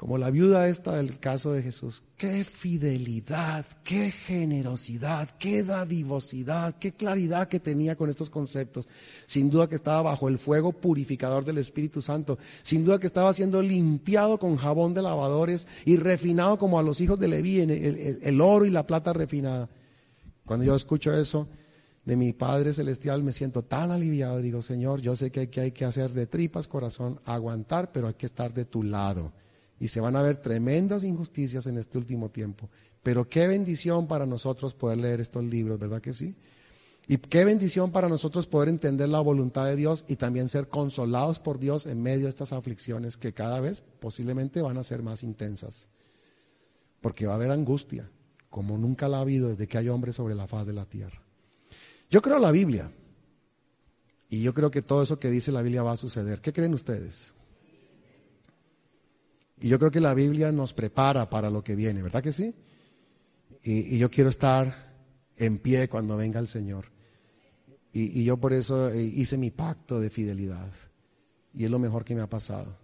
como la viuda esta del caso de Jesús. Qué fidelidad, qué generosidad, qué dadivosidad, qué claridad que tenía con estos conceptos. Sin duda que estaba bajo el fuego purificador del Espíritu Santo. Sin duda que estaba siendo limpiado con jabón de lavadores y refinado como a los hijos de Leví, en el, oro y la plata refinada. Cuando yo escucho eso de mi Padre Celestial me siento tan aliviado. Digo, Señor, yo sé que hay que, hay que hacer de tripas corazón, aguantar, pero hay que estar de tu lado y se van a ver tremendas injusticias en este último tiempo. Pero qué bendición para nosotros poder leer estos libros, ¿verdad que sí? Y qué bendición para nosotros poder entender la voluntad de Dios y también ser consolados por Dios en medio de estas aflicciones que cada vez posiblemente van a ser más intensas. Porque va a haber angustia, como nunca la ha habido desde que hay hombres sobre la faz de la tierra. Yo creo la Biblia. Y yo creo que todo eso que dice la Biblia va a suceder. ¿Qué creen ustedes? Y yo creo que la Biblia nos prepara para lo que viene, ¿verdad que sí? Y, yo quiero estar en pie cuando venga el Señor. Y, yo por eso eh, hice mi pacto de fidelidad. Y es lo mejor que me ha pasado.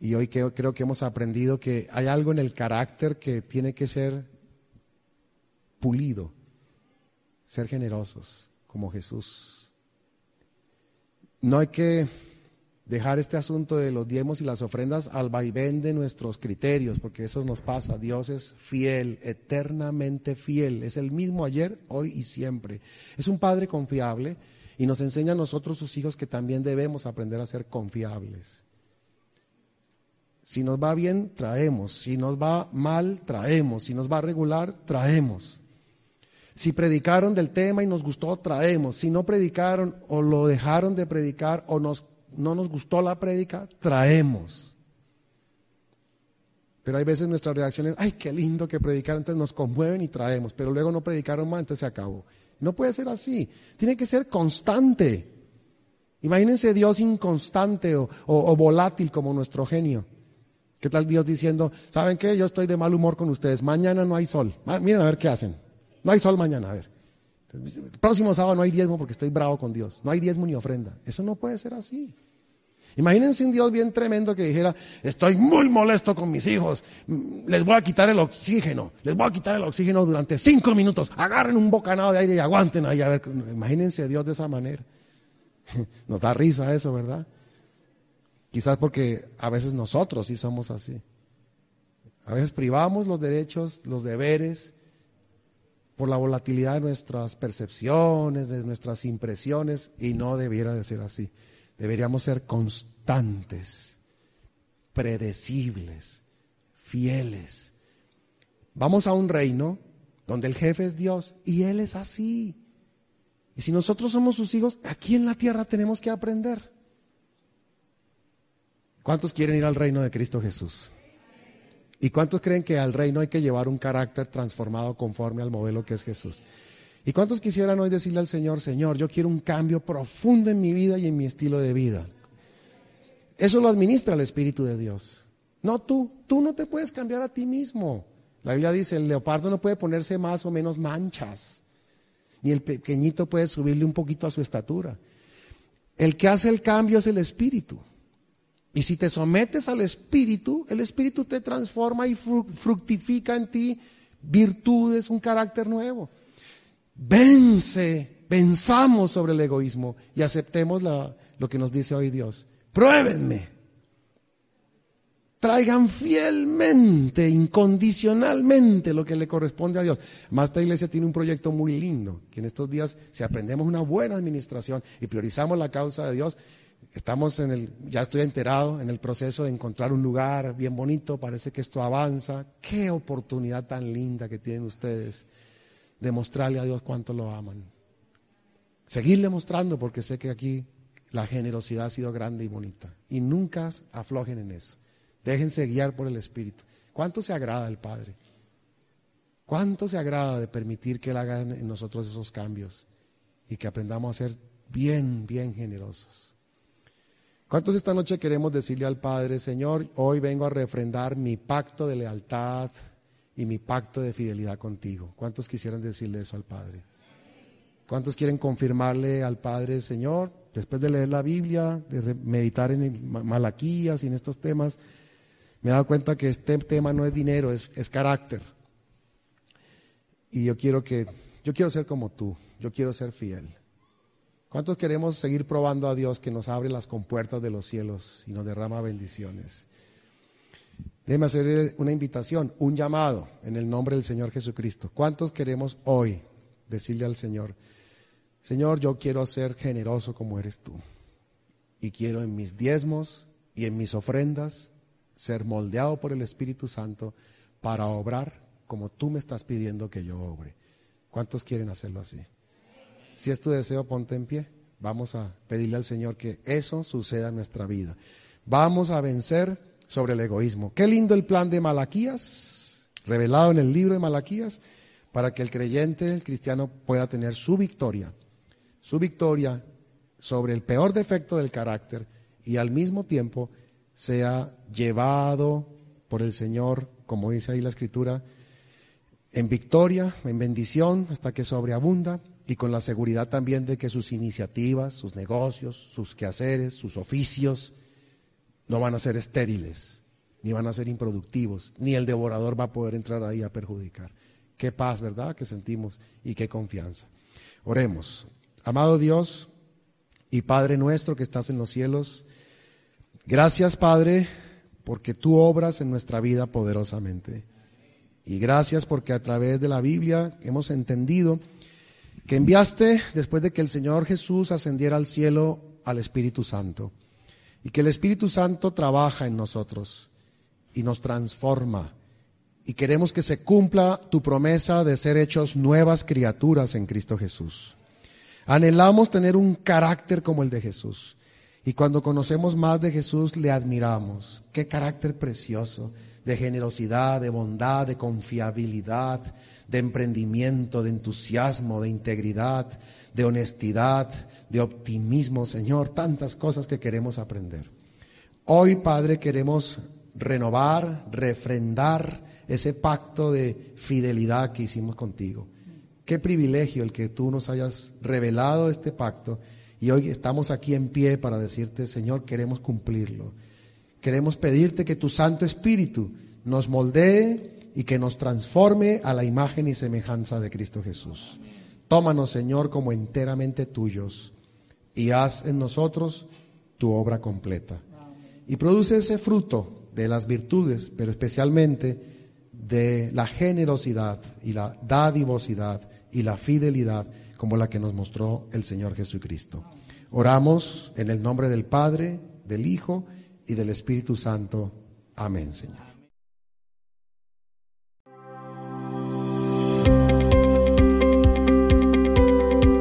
Y hoy creo, que hemos aprendido que hay algo en el carácter que tiene que ser pulido, ser generosos como Jesús. No hay que dejar este asunto de los diezmos y las ofrendas al vaivén de nuestros criterios, porque eso nos pasa. Dios es fiel, eternamente fiel. Es el mismo ayer, hoy y siempre. Es un Padre confiable y nos enseña a nosotros, sus hijos, que también debemos aprender a ser confiables. Si nos va bien, traemos. Si nos va mal, traemos. Si nos va regular, traemos. Si predicaron del tema y nos gustó, traemos. Si no predicaron o lo dejaron de predicar o no nos gustó la prédica, traemos. Pero hay veces nuestras reacciones, ay, qué lindo que predicaron, entonces nos conmueven y traemos, pero luego no predicaron más, entonces se acabó. No puede ser así, tiene que ser constante. Imagínense Dios inconstante o, volátil como nuestro genio. ¿Qué tal Dios diciendo, saben qué? Yo estoy de mal humor con ustedes, mañana no hay sol. Miren a ver qué hacen. No hay sol mañana, a ver. Próximo sábado no hay diezmo porque estoy bravo con Dios. No hay diezmo ni ofrenda. Eso no puede ser así. Imagínense un Dios bien tremendo que dijera, estoy muy molesto con mis hijos, les voy a quitar el oxígeno, les voy a quitar el oxígeno durante cinco minutos, agarren un bocanado de aire y aguanten ahí. A ver, imagínense a Dios de esa manera. Nos da risa eso, ¿verdad? Quizás porque a veces nosotros sí somos así. A veces privamos los derechos, los deberes, por la volatilidad de nuestras percepciones, de nuestras impresiones, y no debiera de ser así. Deberíamos ser constantes, predecibles, fieles. Vamos a un reino donde el jefe es Dios y Él es así. Y si nosotros somos sus hijos, aquí en la tierra tenemos que aprender. ¿Cuántos quieren ir al reino de Cristo Jesús? ¿Y cuántos creen que al reino hay que llevar un carácter transformado conforme al modelo que es Jesús? ¿Y cuántos quisieran hoy decirle al Señor, Señor, yo quiero un cambio profundo en mi vida y en mi estilo de vida? Eso lo administra el Espíritu de Dios. No tú, tú no te puedes cambiar a ti mismo. La Biblia dice, el leopardo no puede ponerse más o menos manchas, ni el pequeñito puede subirle un poquito a su estatura. El que hace el cambio es el Espíritu. Y si te sometes al Espíritu, el Espíritu te transforma y fructifica en ti virtudes, un carácter nuevo. Vence, pensamos sobre el egoísmo y aceptemos lo que nos dice hoy Dios. Pruébenme. Traigan fielmente, incondicionalmente lo que le corresponde a Dios. Más esta iglesia tiene un proyecto muy lindo, que en estos días, si aprendemos una buena administración y priorizamos la causa de Dios, Estamos en el, ya estoy enterado, en el proceso de encontrar un lugar bien bonito, parece que esto avanza. Qué oportunidad tan linda que tienen ustedes de mostrarle a Dios cuánto lo aman. seguirle mostrando porque sé que aquí la generosidad ha sido grande y bonita. Y nunca aflojen en eso. Déjense guiar por el Espíritu. ¿Cuánto se agrada el Padre? ¿Cuánto se agrada de permitir que Él haga en nosotros esos cambios y que aprendamos a ser bien, bien generosos? ¿Cuántos esta noche queremos decirle al Padre, Señor, hoy vengo a refrendar mi pacto de lealtad y mi pacto de fidelidad contigo? ¿Cuántos quisieran decirle eso al Padre? ¿Cuántos quieren confirmarle al Padre, Señor, después de leer la Biblia, de meditar en Malaquías y en estos temas, me he dado cuenta que este tema no es dinero, es, es carácter. Y yo quiero que, yo quiero ser como tú, yo quiero ser fiel. ¿Cuántos queremos seguir probando a Dios que nos abre las compuertas de los cielos y nos derrama bendiciones? Déjeme hacer una invitación, un llamado en el nombre del Señor Jesucristo. ¿Cuántos queremos hoy decirle al Señor, Señor, yo quiero ser generoso como eres tú. Y quiero en mis diezmos y en mis ofrendas ser moldeado por el Espíritu Santo para obrar como tú me estás pidiendo que yo obre. ¿Cuántos quieren hacerlo así? Si es tu deseo, ponte en pie. Vamos a pedirle al Señor que eso suceda en nuestra vida. Vamos a vencer sobre el egoísmo. Qué lindo el plan de Malaquías, revelado en el libro de Malaquías, para que el creyente, el cristiano, pueda tener su victoria su victoria sobre el peor defecto del carácter y al mismo tiempo sea llevado por el Señor, como dice ahí la escritura, en victoria, en bendición, hasta que sobreabunda y con la seguridad también de que sus iniciativas, sus negocios, sus quehaceres, sus oficios, no van a ser estériles, ni van a ser improductivos, ni el devorador va a poder entrar ahí a perjudicar. Qué paz, ¿verdad? Que sentimos y qué confianza. Oremos. Amado Dios y Padre nuestro que estás en los cielos, gracias Padre porque tú obras en nuestra vida poderosamente. Y gracias porque a través de la Biblia hemos entendido que enviaste después de que el Señor Jesús ascendiera al cielo al Espíritu Santo. Y que el Espíritu Santo trabaja en nosotros y nos transforma. Y queremos que se cumpla tu promesa de ser hechos nuevas criaturas en Cristo Jesús. Anhelamos tener un carácter como el de Jesús. Y cuando conocemos más de Jesús, le admiramos. Qué carácter precioso, de generosidad, de bondad, de confiabilidad, de emprendimiento, de entusiasmo, de integridad, de honestidad, de optimismo, Señor, tantas cosas que queremos aprender. Hoy, Padre, queremos renovar, refrendar ese pacto de fidelidad que hicimos contigo. Qué privilegio el que tú nos hayas revelado este pacto y hoy estamos aquí en pie para decirte, Señor, queremos cumplirlo. Queremos pedirte que tu Santo Espíritu nos moldee y que nos transforme a la imagen y semejanza de Cristo Jesús. Tómanos, Señor, como enteramente tuyos y haz en nosotros tu obra completa. Y produce ese fruto de las virtudes, pero especialmente de la generosidad y la dadivosidad y la fidelidad como la que nos mostró el Señor Jesucristo. Oramos en el nombre del Padre, del Hijo y del Espíritu Santo. Amén, Señor.